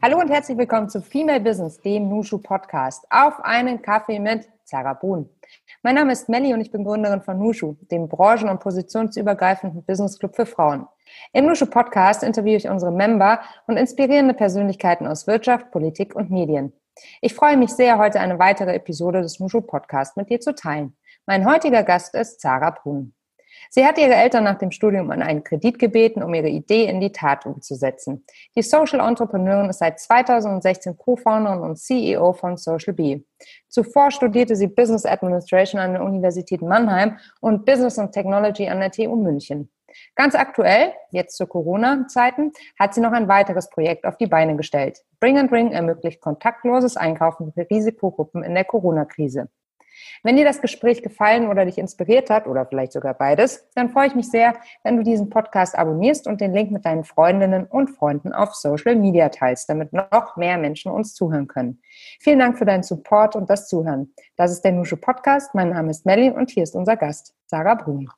Hallo und herzlich willkommen zu Female Business, dem Nushu Podcast. Auf einen Kaffee mit Sarah Brun. Mein Name ist Melly und ich bin Gründerin von Nushu, dem branchen- und positionsübergreifenden Business Club für Frauen. Im Nushu Podcast interviewe ich unsere Member und inspirierende Persönlichkeiten aus Wirtschaft, Politik und Medien. Ich freue mich sehr, heute eine weitere Episode des Nushu Podcasts mit dir zu teilen. Mein heutiger Gast ist Sarah Brun. Sie hat ihre Eltern nach dem Studium an einen Kredit gebeten, um ihre Idee in die Tat umzusetzen. Die Social Entrepreneurin ist seit 2016 Co-Founderin und CEO von Social Bee. Zuvor studierte sie Business Administration an der Universität Mannheim und Business and Technology an der TU München. Ganz aktuell, jetzt zu Corona-Zeiten, hat sie noch ein weiteres Projekt auf die Beine gestellt. Bring and Ring ermöglicht kontaktloses Einkaufen für Risikogruppen in der Corona-Krise. Wenn dir das Gespräch gefallen oder dich inspiriert hat oder vielleicht sogar beides, dann freue ich mich sehr, wenn du diesen Podcast abonnierst und den Link mit deinen Freundinnen und Freunden auf Social Media teilst, damit noch mehr Menschen uns zuhören können. Vielen Dank für deinen Support und das Zuhören. Das ist der Nusche Podcast. Mein Name ist Melly und hier ist unser Gast, Sarah Brun.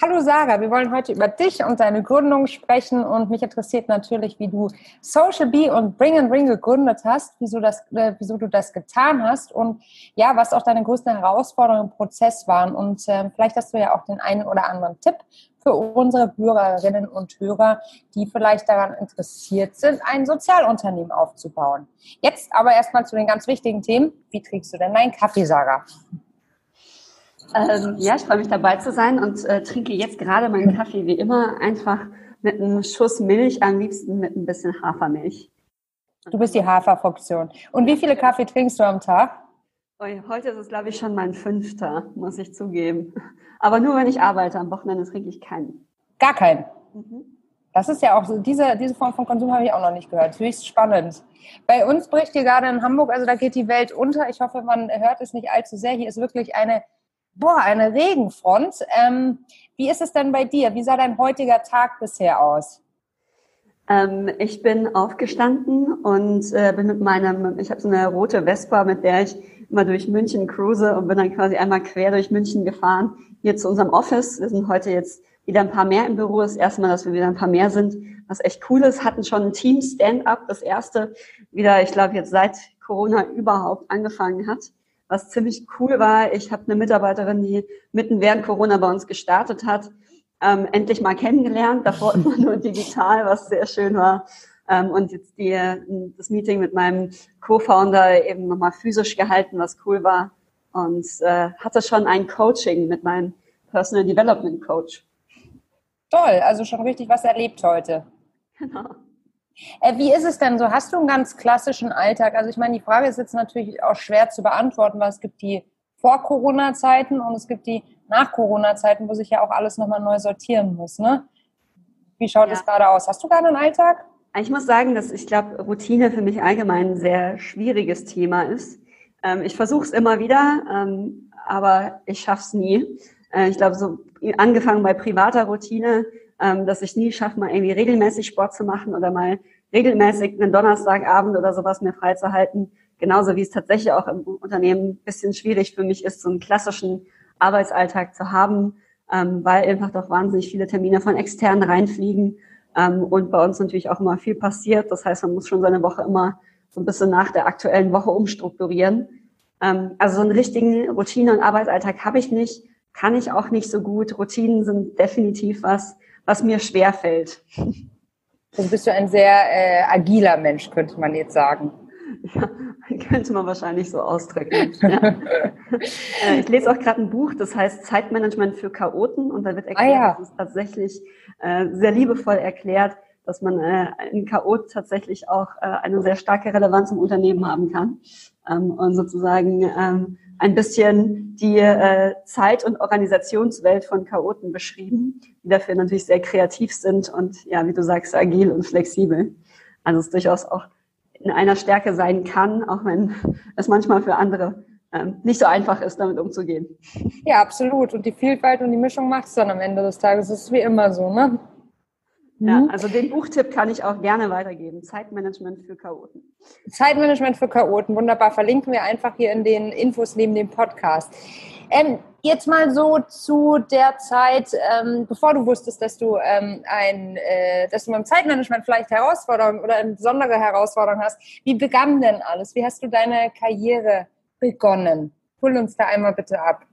Hallo Sarah, wir wollen heute über dich und deine Gründung sprechen und mich interessiert natürlich, wie du Social Bee und Bring and Ring gegründet hast, wieso, das, äh, wieso du das getan hast und ja, was auch deine größten Herausforderungen im Prozess waren und äh, vielleicht hast du ja auch den einen oder anderen Tipp für unsere Bürgerinnen und Hörer, die vielleicht daran interessiert sind, ein Sozialunternehmen aufzubauen. Jetzt aber erstmal zu den ganz wichtigen Themen. Wie trinkst du denn deinen Kaffee, Sarah? Ähm, ja, ich freue mich dabei zu sein und äh, trinke jetzt gerade meinen Kaffee wie immer einfach mit einem Schuss Milch, am liebsten mit ein bisschen Hafermilch. Du bist die Haferfunktion. Und wie viele Kaffee trinkst du am Tag? Heute ist es, glaube ich, schon mein fünfter, muss ich zugeben. Aber nur, wenn ich arbeite. Am Wochenende trinke ich keinen. Gar keinen? Mhm. Das ist ja auch so, diese, diese Form von Konsum habe ich auch noch nicht gehört. Höchst spannend. Bei uns bricht hier gerade in Hamburg, also da geht die Welt unter. Ich hoffe, man hört es nicht allzu sehr. Hier ist wirklich eine boah, eine Regenfront. Ähm, wie ist es denn bei dir? Wie sah dein heutiger Tag bisher aus? Ähm, ich bin aufgestanden und äh, bin mit meinem, ich habe so eine rote Vespa, mit der ich immer durch München cruise und bin dann quasi einmal quer durch München gefahren, hier zu unserem Office. Wir sind heute jetzt wieder ein paar mehr im Büro. Das erste Mal, dass wir wieder ein paar mehr sind, was echt cool ist. Hatten schon ein Team Stand-up, das erste wieder, ich glaube, jetzt seit Corona überhaupt angefangen hat was ziemlich cool war. Ich habe eine Mitarbeiterin, die mitten während Corona bei uns gestartet hat, ähm, endlich mal kennengelernt. Davor immer nur digital, was sehr schön war. Ähm, und jetzt die, das Meeting mit meinem Co-Founder eben nochmal physisch gehalten, was cool war. Und äh, hatte schon ein Coaching mit meinem Personal Development Coach. Toll, also schon richtig was erlebt heute. Genau. Äh, wie ist es denn so? Hast du einen ganz klassischen Alltag? Also ich meine, die Frage ist jetzt natürlich auch schwer zu beantworten, weil es gibt die Vor-Corona-Zeiten und es gibt die Nach-Corona-Zeiten, wo sich ja auch alles nochmal neu sortieren muss. Ne? Wie schaut es gerade aus? Hast du gerade einen Alltag? Ich muss sagen, dass ich glaube, Routine für mich allgemein ein sehr schwieriges Thema ist. Ähm, ich versuche es immer wieder, ähm, aber ich schaffe es nie. Äh, ich glaube, so angefangen bei privater Routine, ähm, dass ich nie schaffe, mal irgendwie regelmäßig Sport zu machen oder mal regelmäßig einen Donnerstagabend oder sowas mir freizuhalten. Genauso wie es tatsächlich auch im Unternehmen ein bisschen schwierig für mich ist, so einen klassischen Arbeitsalltag zu haben, ähm, weil einfach doch wahnsinnig viele Termine von externen reinfliegen ähm, und bei uns natürlich auch immer viel passiert. Das heißt, man muss schon seine Woche immer so ein bisschen nach der aktuellen Woche umstrukturieren. Ähm, also so einen richtigen Routine- und Arbeitsalltag habe ich nicht, kann ich auch nicht so gut. Routinen sind definitiv was, was mir schwer fällt. Also bist du ein sehr äh, agiler Mensch, könnte man jetzt sagen. Ja, könnte man wahrscheinlich so ausdrücken. Ja. Äh, ich lese auch gerade ein Buch, das heißt Zeitmanagement für Chaoten und da wird erklärt, ah, ja. das ist tatsächlich äh, sehr liebevoll erklärt, dass man äh, ein Chaot tatsächlich auch äh, eine sehr starke Relevanz im Unternehmen haben kann ähm, und sozusagen ähm, ein bisschen die äh, Zeit- und Organisationswelt von Chaoten beschrieben, die dafür natürlich sehr kreativ sind und ja, wie du sagst, agil und flexibel. Also es durchaus auch in einer Stärke sein kann, auch wenn es manchmal für andere ähm, nicht so einfach ist, damit umzugehen. Ja, absolut. Und die Vielfalt und die Mischung macht es dann am Ende des Tages. Das ist wie immer so, ne? Ja, mhm. also den Buchtipp kann ich auch gerne weitergeben. Zeitmanagement für Chaoten. Zeitmanagement für Chaoten, wunderbar. Verlinken wir einfach hier in den Infos neben dem Podcast. Ähm, jetzt mal so zu der Zeit, ähm, bevor du wusstest, dass du ähm, ein, äh, dass du beim Zeitmanagement vielleicht Herausforderungen oder eine besondere Herausforderung hast. Wie begann denn alles? Wie hast du deine Karriere begonnen? Hol uns da einmal bitte ab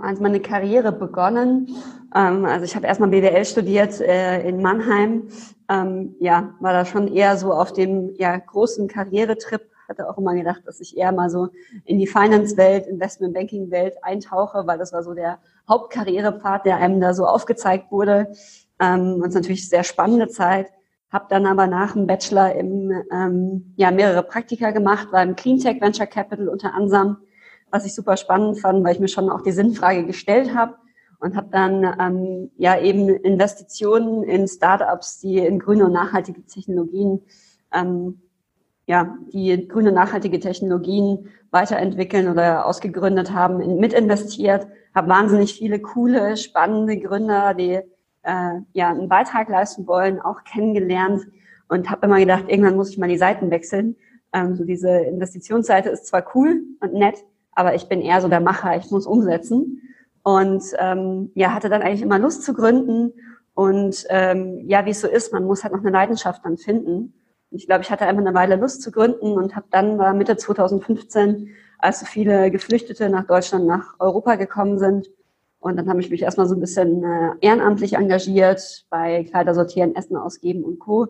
also meine Karriere begonnen. Ähm, also ich habe erstmal BWL studiert äh, in Mannheim. Ähm, ja, war da schon eher so auf dem ja, großen Karrieretrip. Hatte auch immer gedacht, dass ich eher mal so in die Finance-Welt, Investment-Banking-Welt eintauche, weil das war so der Hauptkarrierepfad, der einem da so aufgezeigt wurde. Ähm, und es natürlich sehr spannende Zeit. Habe dann aber nach dem Bachelor im, ähm, ja, mehrere Praktika gemacht, war im Cleantech Venture Capital unter anderem was ich super spannend fand, weil ich mir schon auch die Sinnfrage gestellt habe und habe dann ähm, ja eben Investitionen in Startups, die in grüne und nachhaltige Technologien ähm, ja, die grüne nachhaltige Technologien weiterentwickeln oder ausgegründet haben, in, mitinvestiert, habe wahnsinnig viele coole, spannende Gründer, die äh, ja einen Beitrag leisten wollen, auch kennengelernt und habe immer gedacht, irgendwann muss ich mal die Seiten wechseln. Ähm, so diese Investitionsseite ist zwar cool und nett, aber ich bin eher so der Macher, ich muss umsetzen. Und ähm, ja, hatte dann eigentlich immer Lust zu gründen. Und ähm, ja, wie es so ist, man muss halt noch eine Leidenschaft dann finden. Ich glaube, ich hatte einfach eine Weile Lust zu gründen und habe dann war Mitte 2015, als so viele Geflüchtete nach Deutschland, nach Europa gekommen sind. Und dann habe ich mich erstmal so ein bisschen äh, ehrenamtlich engagiert bei Kleider sortieren, Essen ausgeben und Co.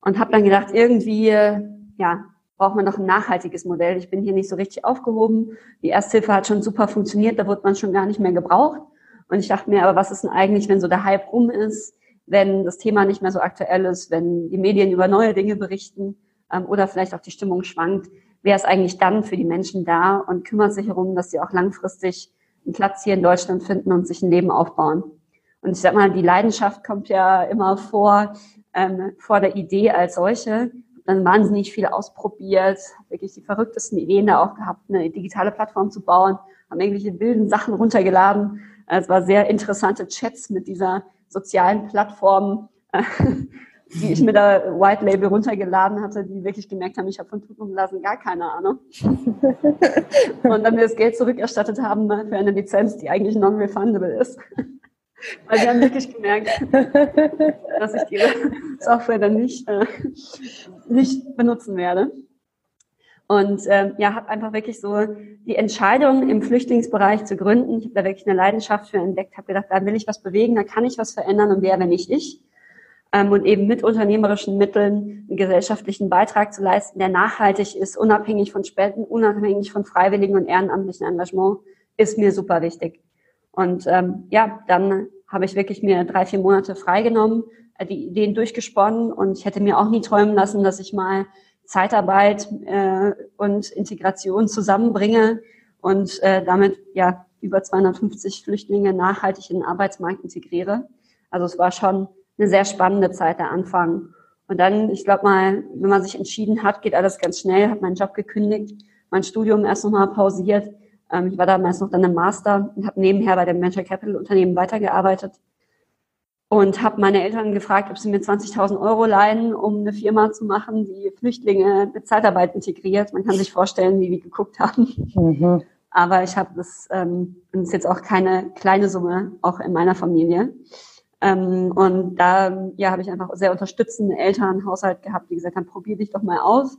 Und habe dann gedacht, irgendwie, ja, braucht man noch ein nachhaltiges Modell. Ich bin hier nicht so richtig aufgehoben. Die Ersthilfe hat schon super funktioniert, da wird man schon gar nicht mehr gebraucht. Und ich dachte mir, aber was ist denn eigentlich, wenn so der Hype rum ist, wenn das Thema nicht mehr so aktuell ist, wenn die Medien über neue Dinge berichten ähm, oder vielleicht auch die Stimmung schwankt, wer ist eigentlich dann für die Menschen da und kümmert sich darum, dass sie auch langfristig einen Platz hier in Deutschland finden und sich ein Leben aufbauen. Und ich sag mal, die Leidenschaft kommt ja immer vor, ähm, vor der Idee als solche dann wahnsinnig viel ausprobiert, wirklich die verrücktesten Ideen da auch gehabt, eine digitale Plattform zu bauen, haben irgendwelche wilden Sachen runtergeladen. Es war sehr interessante Chats mit dieser sozialen Plattform, die ich mir da White Label runtergeladen hatte, die wirklich gemerkt haben, ich habe von Tuten und Blasen gar keine Ahnung. und dann mir das Geld zurückerstattet haben für eine Lizenz, die eigentlich non-refundable ist. Weil die haben wirklich gemerkt, dass ich ihre Software dann nicht, äh, nicht benutzen werde. Und ähm, ja, habe einfach wirklich so die Entscheidung im Flüchtlingsbereich zu gründen. Ich habe da wirklich eine Leidenschaft für entdeckt, habe gedacht, da will ich was bewegen, da kann ich was verändern und wer, wenn nicht ich. Ähm, und eben mit unternehmerischen Mitteln einen gesellschaftlichen Beitrag zu leisten, der nachhaltig ist, unabhängig von Spenden, unabhängig von freiwilligen und ehrenamtlichen Engagement, ist mir super wichtig. Und ähm, ja, dann habe ich wirklich mir drei, vier Monate freigenommen, die Ideen durchgesponnen und ich hätte mir auch nie träumen lassen, dass ich mal Zeitarbeit äh, und Integration zusammenbringe und äh, damit ja über 250 Flüchtlinge nachhaltig in den Arbeitsmarkt integriere. Also es war schon eine sehr spannende Zeit, der Anfang. Und dann, ich glaube mal, wenn man sich entschieden hat, geht alles ganz schnell, habe meinen Job gekündigt, mein Studium erst nochmal pausiert ähm, ich war damals noch dann im Master und habe nebenher bei dem Venture Capital Unternehmen weitergearbeitet und habe meine Eltern gefragt, ob sie mir 20.000 Euro leihen, um eine Firma zu machen, die Flüchtlinge mit Zeitarbeit integriert. Man kann sich vorstellen, wie die geguckt haben. Mhm. Aber ich habe das, ähm, das ist jetzt auch keine kleine Summe, auch in meiner Familie. Ähm, und da ja, habe ich einfach sehr unterstützende Eltern, Haushalt gehabt, die gesagt haben, probier dich doch mal aus.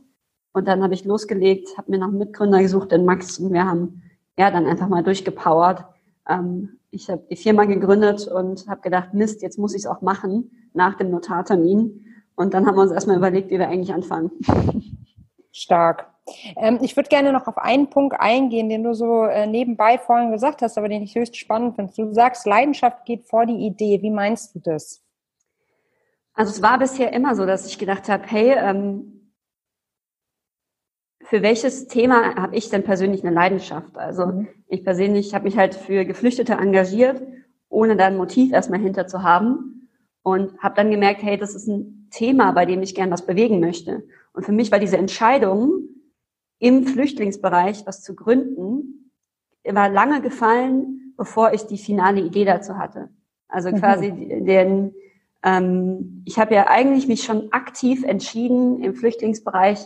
Und dann habe ich losgelegt, habe mir noch einen Mitgründer gesucht, den Max, und wir haben ja, dann einfach mal durchgepowert. Ähm, ich habe die Firma gegründet und habe gedacht, Mist, jetzt muss ich es auch machen nach dem Notartermin. Und dann haben wir uns erstmal überlegt, wie wir eigentlich anfangen. Stark. Ähm, ich würde gerne noch auf einen Punkt eingehen, den du so äh, nebenbei vorhin gesagt hast, aber den ich höchst spannend finde. Du sagst, Leidenschaft geht vor die Idee. Wie meinst du das? Also es war bisher immer so, dass ich gedacht habe, hey, ähm, für welches Thema habe ich denn persönlich eine Leidenschaft? Also mhm. ich persönlich habe mich halt für Geflüchtete engagiert, ohne da ein Motiv erstmal hinter zu haben und habe dann gemerkt, hey, das ist ein Thema, bei dem ich gern was bewegen möchte. Und für mich war diese Entscheidung, im Flüchtlingsbereich was zu gründen, war lange gefallen, bevor ich die finale Idee dazu hatte. Also mhm. quasi mhm. den, ähm, ich habe ja eigentlich mich schon aktiv entschieden, im Flüchtlingsbereich,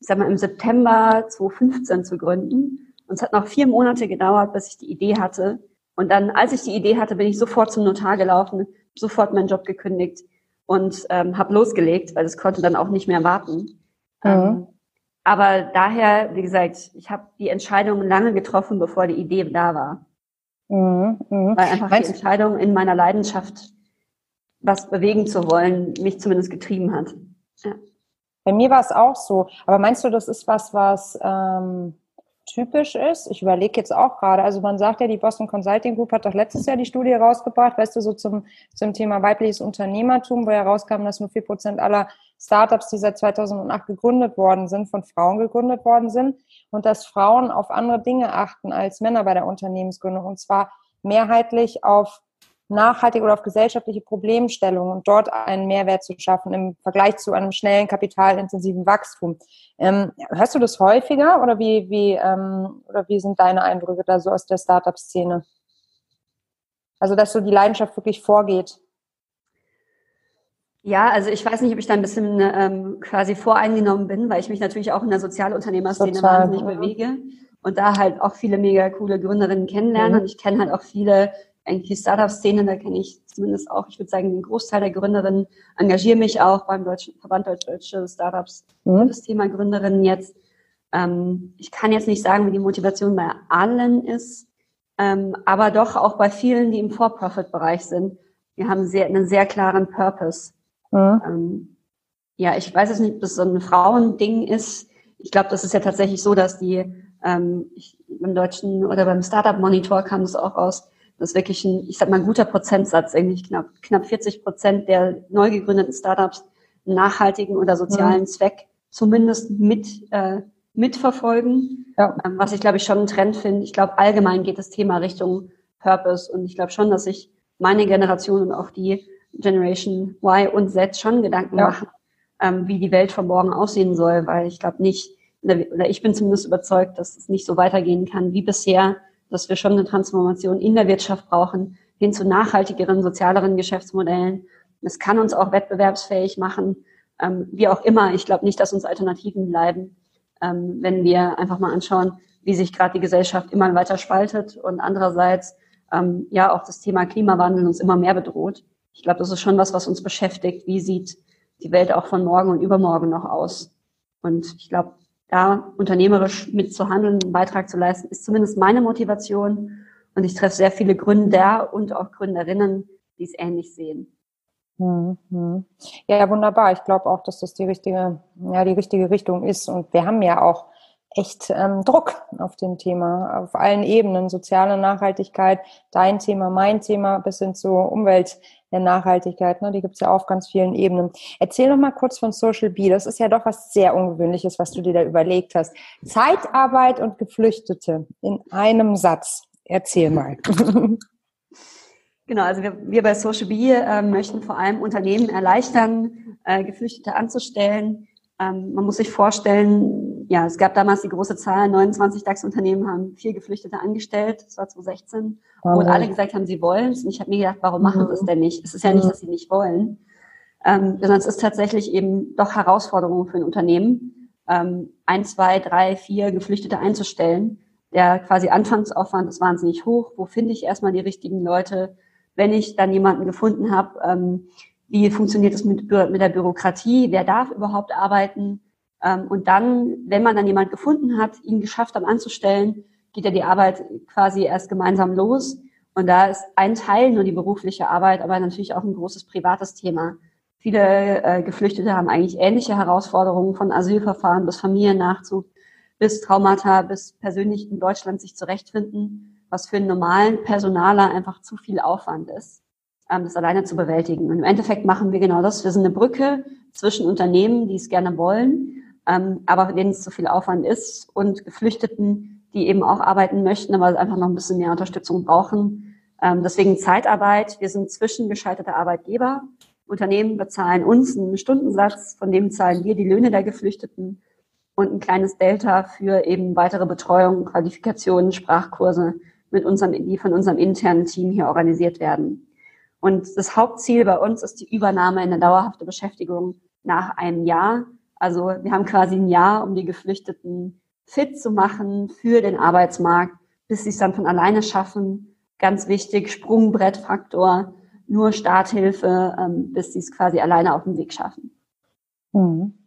ich sag mal, im September 2015 zu gründen. Und es hat noch vier Monate gedauert, bis ich die Idee hatte. Und dann, als ich die Idee hatte, bin ich sofort zum Notar gelaufen, sofort meinen Job gekündigt und ähm, habe losgelegt, weil es konnte dann auch nicht mehr warten. Mhm. Ähm, aber daher, wie gesagt, ich habe die Entscheidung lange getroffen, bevor die Idee da war. Mhm. Mhm. Weil einfach Meinst die Entscheidung in meiner Leidenschaft, was bewegen zu wollen, mich zumindest getrieben hat. Ja. Bei mir war es auch so. Aber meinst du, das ist was, was ähm, typisch ist. Ich überlege jetzt auch gerade, also man sagt ja, die Boston Consulting Group hat doch letztes Jahr die Studie rausgebracht, weißt du, so zum, zum Thema weibliches Unternehmertum, wo herauskam, dass nur vier Prozent aller Startups, die seit 2008 gegründet worden sind, von Frauen gegründet worden sind und dass Frauen auf andere Dinge achten als Männer bei der Unternehmensgründung und zwar mehrheitlich auf nachhaltig oder auf gesellschaftliche Problemstellungen und dort einen Mehrwert zu schaffen im Vergleich zu einem schnellen, kapitalintensiven Wachstum. Ähm, hörst du das häufiger oder wie, wie, ähm, oder wie sind deine Eindrücke da so aus der Startup-Szene? Also, dass so die Leidenschaft wirklich vorgeht. Ja, also ich weiß nicht, ob ich da ein bisschen ähm, quasi voreingenommen bin, weil ich mich natürlich auch in der Sozialunternehmerszene Total. wahnsinnig mhm. bewege und da halt auch viele mega coole Gründerinnen kennenlerne. Mhm. Und ich kenne halt auch viele eigentlich die Startup-Szene, da kenne ich zumindest auch, ich würde sagen, den Großteil der Gründerinnen, engagiere mich auch beim Deutschen Verband Deutsche Startups mhm. für das Thema Gründerinnen jetzt. Ähm, ich kann jetzt nicht sagen, wie die Motivation bei allen ist, ähm, aber doch auch bei vielen, die im For-Profit-Bereich sind. Wir haben sehr, einen sehr klaren Purpose. Mhm. Ähm, ja, ich weiß jetzt nicht, ob das so ein Frauending ist. Ich glaube, das ist ja tatsächlich so, dass die ähm, ich, beim deutschen oder beim Startup Monitor kam es auch raus, das ist wirklich ein, ich sag mal, ein guter Prozentsatz, eigentlich knapp, knapp 40 Prozent der neu gegründeten Startups einen nachhaltigen oder sozialen mhm. Zweck zumindest mit, äh, mitverfolgen. Ja. Ähm, was ich, glaube ich, schon ein Trend finde. Ich glaube, allgemein geht das Thema Richtung Purpose und ich glaube schon, dass sich meine Generation und auch die Generation Y und Z schon Gedanken ja. machen, ähm, wie die Welt von morgen aussehen soll, weil ich glaube nicht, oder ich bin zumindest überzeugt, dass es nicht so weitergehen kann wie bisher, dass wir schon eine Transformation in der Wirtschaft brauchen, hin zu nachhaltigeren, sozialeren Geschäftsmodellen. Es kann uns auch wettbewerbsfähig machen, ähm, wie auch immer. Ich glaube nicht, dass uns Alternativen bleiben, ähm, wenn wir einfach mal anschauen, wie sich gerade die Gesellschaft immer weiter spaltet und andererseits ähm, ja auch das Thema Klimawandel uns immer mehr bedroht. Ich glaube, das ist schon was, was uns beschäftigt. Wie sieht die Welt auch von morgen und übermorgen noch aus? Und ich glaube, da unternehmerisch mitzuhandeln, einen Beitrag zu leisten, ist zumindest meine Motivation. Und ich treffe sehr viele Gründer und auch Gründerinnen, die es ähnlich sehen. Mhm. Ja, wunderbar. Ich glaube auch, dass das die richtige, ja, die richtige Richtung ist. Und wir haben ja auch echt ähm, Druck auf dem Thema, auf allen Ebenen, soziale Nachhaltigkeit, dein Thema, mein Thema, bis hin zur Umwelt der Nachhaltigkeit. Ne? Die gibt's ja auf ganz vielen Ebenen. Erzähl noch mal kurz von Social Bee. Das ist ja doch was sehr Ungewöhnliches, was du dir da überlegt hast. Zeitarbeit und Geflüchtete in einem Satz. Erzähl mal. Genau, also wir, wir bei Social Bee äh, möchten vor allem Unternehmen erleichtern, äh, Geflüchtete anzustellen, ähm, man muss sich vorstellen, ja, es gab damals die große Zahl, 29 DAX-Unternehmen haben vier Geflüchtete angestellt, das war 2016, obwohl alle gesagt haben, sie wollen es. Und ich habe mir gedacht, warum machen sie es denn nicht? Es ist ja nicht, dass sie nicht wollen, ähm, sondern es ist tatsächlich eben doch Herausforderung für ein Unternehmen, ähm, ein, zwei, drei, vier Geflüchtete einzustellen. Der quasi Anfangsaufwand ist wahnsinnig hoch. Wo finde ich erstmal die richtigen Leute? Wenn ich dann jemanden gefunden habe, ähm, wie funktioniert es mit, mit der Bürokratie, wer darf überhaupt arbeiten. Ähm, und dann, wenn man dann jemand gefunden hat, ihn geschafft hat anzustellen, geht ja die Arbeit quasi erst gemeinsam los. Und da ist ein Teil nur die berufliche Arbeit, aber natürlich auch ein großes privates Thema. Viele äh, Geflüchtete haben eigentlich ähnliche Herausforderungen von Asylverfahren bis Familiennachzug, bis Traumata, bis persönlich in Deutschland sich zurechtfinden, was für einen normalen Personaler einfach zu viel Aufwand ist das alleine zu bewältigen. Und im Endeffekt machen wir genau das. Wir sind eine Brücke zwischen Unternehmen, die es gerne wollen, ähm, aber denen es zu viel Aufwand ist und Geflüchteten, die eben auch arbeiten möchten, aber einfach noch ein bisschen mehr Unterstützung brauchen. Ähm, deswegen Zeitarbeit. Wir sind zwischengeschaltete Arbeitgeber. Unternehmen bezahlen uns einen Stundensatz, von dem zahlen wir die Löhne der Geflüchteten. und ein kleines Delta für eben weitere Betreuung, Qualifikationen, Sprachkurse mit unserem, die von unserem internen Team hier organisiert werden. Und das Hauptziel bei uns ist die Übernahme in eine dauerhafte Beschäftigung nach einem Jahr. Also wir haben quasi ein Jahr, um die Geflüchteten fit zu machen für den Arbeitsmarkt, bis sie es dann von alleine schaffen. Ganz wichtig, Sprungbrettfaktor, nur Starthilfe, ähm, bis sie es quasi alleine auf dem Weg schaffen. Mhm.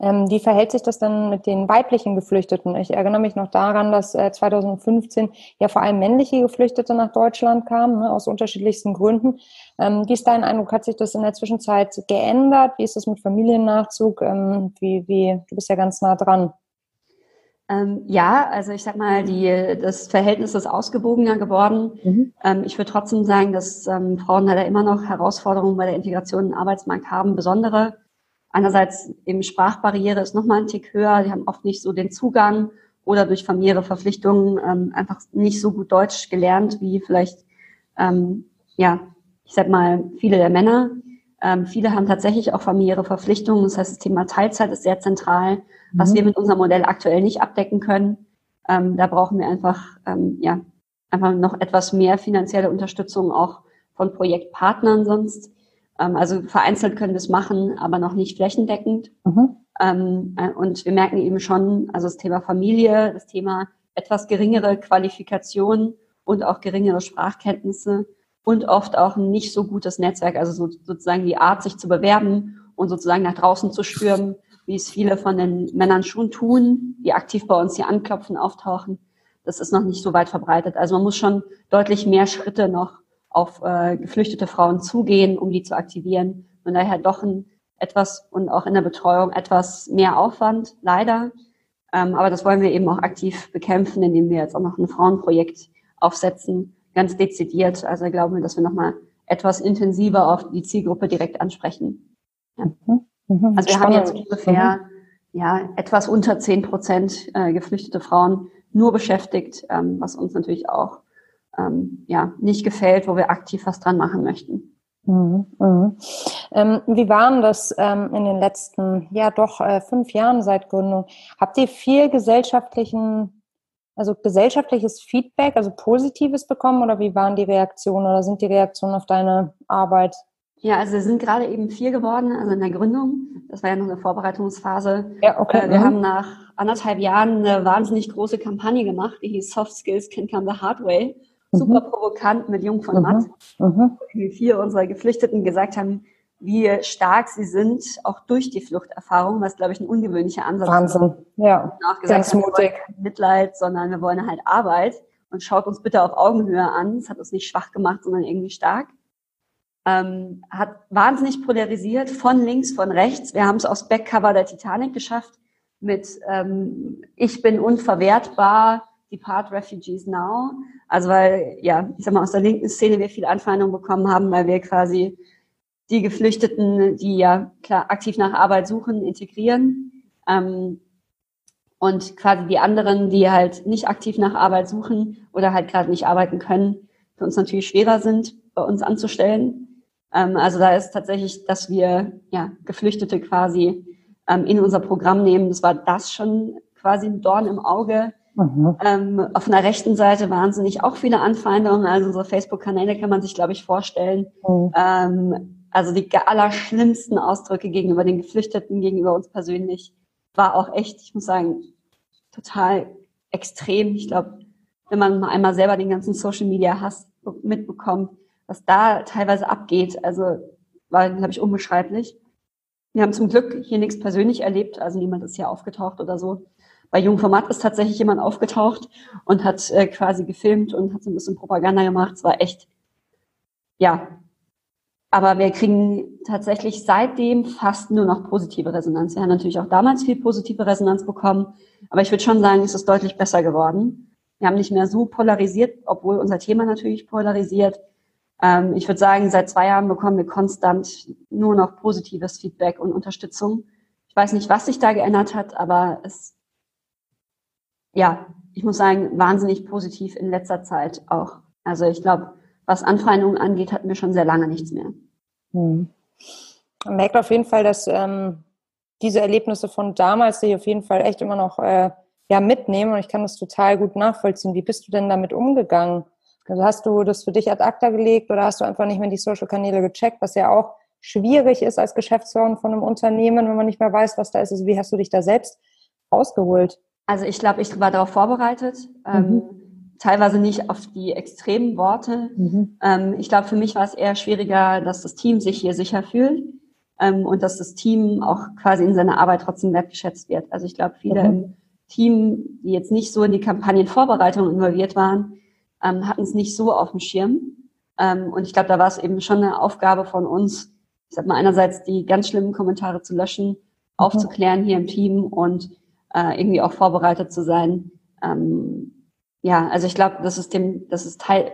Ähm, wie verhält sich das dann mit den weiblichen Geflüchteten? Ich erinnere mich noch daran, dass äh, 2015 ja vor allem männliche Geflüchtete nach Deutschland kamen, ne, aus unterschiedlichsten Gründen. Ähm, wie ist dein Eindruck? Hat sich das in der Zwischenzeit geändert? Wie ist das mit Familiennachzug? Ähm, wie, wie, du bist ja ganz nah dran. Ähm, ja, also ich sag mal, die, das Verhältnis ist ausgewogener geworden. Mhm. Ähm, ich würde trotzdem sagen, dass ähm, Frauen leider immer noch Herausforderungen bei der Integration im Arbeitsmarkt haben, besondere Einerseits eben Sprachbarriere ist nochmal ein Tick höher, die haben oft nicht so den Zugang oder durch familiäre Verpflichtungen ähm, einfach nicht so gut Deutsch gelernt wie vielleicht, ähm, ja, ich sag mal, viele der Männer. Ähm, viele haben tatsächlich auch familiäre Verpflichtungen. Das heißt, das Thema Teilzeit ist sehr zentral, mhm. was wir mit unserem Modell aktuell nicht abdecken können. Ähm, da brauchen wir einfach, ähm, ja, einfach noch etwas mehr finanzielle Unterstützung auch von Projektpartnern sonst. Ähm, also vereinzelt können wir es machen, aber noch nicht flächendeckend. Mhm. Ähm, äh, und wir merken eben schon, also das Thema Familie, das Thema etwas geringere Qualifikation und auch geringere Sprachkenntnisse und oft auch ein nicht so gutes Netzwerk, also so, sozusagen die Art, sich zu bewerben und sozusagen nach draußen zu stürmen, wie es viele von den Männern schon tun, die aktiv bei uns hier anklopfen, auftauchen. Das ist noch nicht so weit verbreitet. Also man muss schon deutlich mehr Schritte noch auf äh, geflüchtete Frauen zugehen, um die zu aktivieren. Von daher doch ein etwas und auch in der Betreuung etwas mehr Aufwand, leider. Ähm, aber das wollen wir eben auch aktiv bekämpfen, indem wir jetzt auch noch ein Frauenprojekt aufsetzen, ganz dezidiert. Also glauben wir, dass wir nochmal etwas intensiver auf die Zielgruppe direkt ansprechen. Ja. Mhm. Mhm. Also wir Spannend. haben jetzt ungefähr mhm. ja etwas unter zehn Prozent äh, geflüchtete Frauen nur beschäftigt, ähm, was uns natürlich auch ähm, ja, nicht gefällt, wo wir aktiv was dran machen möchten. Mhm, mhm. Ähm, wie waren das ähm, in den letzten, ja doch, äh, fünf Jahren seit Gründung? Habt ihr viel gesellschaftlichen, also gesellschaftliches Feedback, also positives bekommen oder wie waren die Reaktionen oder sind die Reaktionen auf deine Arbeit? Ja, also wir sind gerade eben vier geworden, also in der Gründung. Das war ja noch eine Vorbereitungsphase. Ja, okay. Äh, wir mhm. haben nach anderthalb Jahren eine wahnsinnig große Kampagne gemacht, die hieß Soft Skills Can Come the Hard Way super mhm. provokant mit Jung von mhm. Matt, mhm. wie vier unserer Geflüchteten gesagt haben, wie stark sie sind, auch durch die Fluchterfahrung, was, glaube ich, ein ungewöhnlicher Ansatz ist. Wahnsinn, ja. Und ganz haben, mutig. Mitleid, sondern wir wollen halt Arbeit und schaut uns bitte auf Augenhöhe an. Das hat uns nicht schwach gemacht, sondern irgendwie stark. Ähm, hat wahnsinnig polarisiert, von links, von rechts. Wir haben es aufs Backcover der Titanic geschafft mit ähm, Ich bin unverwertbar, Depart Refugees Now. Also weil, ja, ich sag mal, aus der linken Szene wir viel Anfeindung bekommen haben, weil wir quasi die Geflüchteten, die ja klar aktiv nach Arbeit suchen, integrieren. Ähm, und quasi die anderen, die halt nicht aktiv nach Arbeit suchen oder halt gerade nicht arbeiten können, für uns natürlich schwerer sind, bei uns anzustellen. Ähm, also da ist tatsächlich, dass wir ja Geflüchtete quasi ähm, in unser Programm nehmen. Das war das schon quasi ein Dorn im Auge, Mhm. Ähm, auf einer rechten Seite wahnsinnig auch viele Anfeindungen. Also unsere Facebook-Kanäle kann man sich, glaube ich, vorstellen. Mhm. Ähm, also die allerschlimmsten Ausdrücke gegenüber den Geflüchteten, gegenüber uns persönlich, war auch echt, ich muss sagen, total extrem. Ich glaube, wenn man mal einmal selber den ganzen Social Media Hass mitbekommt, was da teilweise abgeht, also war, glaube ich, unbeschreiblich. Wir haben zum Glück hier nichts persönlich erlebt, also niemand ist hier aufgetaucht oder so bei Jungformat ist tatsächlich jemand aufgetaucht und hat äh, quasi gefilmt und hat so ein bisschen Propaganda gemacht. Es war echt, ja. Aber wir kriegen tatsächlich seitdem fast nur noch positive Resonanz. Wir haben natürlich auch damals viel positive Resonanz bekommen, aber ich würde schon sagen, es ist deutlich besser geworden. Wir haben nicht mehr so polarisiert, obwohl unser Thema natürlich polarisiert. Ähm, ich würde sagen, seit zwei Jahren bekommen wir konstant nur noch positives Feedback und Unterstützung. Ich weiß nicht, was sich da geändert hat, aber es ja, ich muss sagen, wahnsinnig positiv in letzter Zeit auch. Also ich glaube, was Anfeindungen angeht, hatten wir schon sehr lange nichts mehr. Hm. Man merkt auf jeden Fall, dass ähm, diese Erlebnisse von damals, die ich auf jeden Fall echt immer noch äh, ja, mitnehmen und ich kann das total gut nachvollziehen. Wie bist du denn damit umgegangen? Also hast du das für dich ad acta gelegt oder hast du einfach nicht mehr die Social-Kanäle gecheckt, was ja auch schwierig ist als Geschäftsführer von einem Unternehmen, wenn man nicht mehr weiß, was da ist. Also wie hast du dich da selbst rausgeholt? Also ich glaube, ich war darauf vorbereitet. Ähm, mhm. Teilweise nicht auf die extremen Worte. Mhm. Ähm, ich glaube, für mich war es eher schwieriger, dass das Team sich hier sicher fühlt ähm, und dass das Team auch quasi in seiner Arbeit trotzdem wertgeschätzt wird. Also ich glaube, viele mhm. im Team, die jetzt nicht so in die Kampagnenvorbereitung involviert waren, ähm, hatten es nicht so auf dem Schirm. Ähm, und ich glaube, da war es eben schon eine Aufgabe von uns, ich sag mal, einerseits die ganz schlimmen Kommentare zu löschen, mhm. aufzuklären hier im Team und äh, irgendwie auch vorbereitet zu sein. Ähm, ja, also ich glaube, dass es dem, dass es Teil,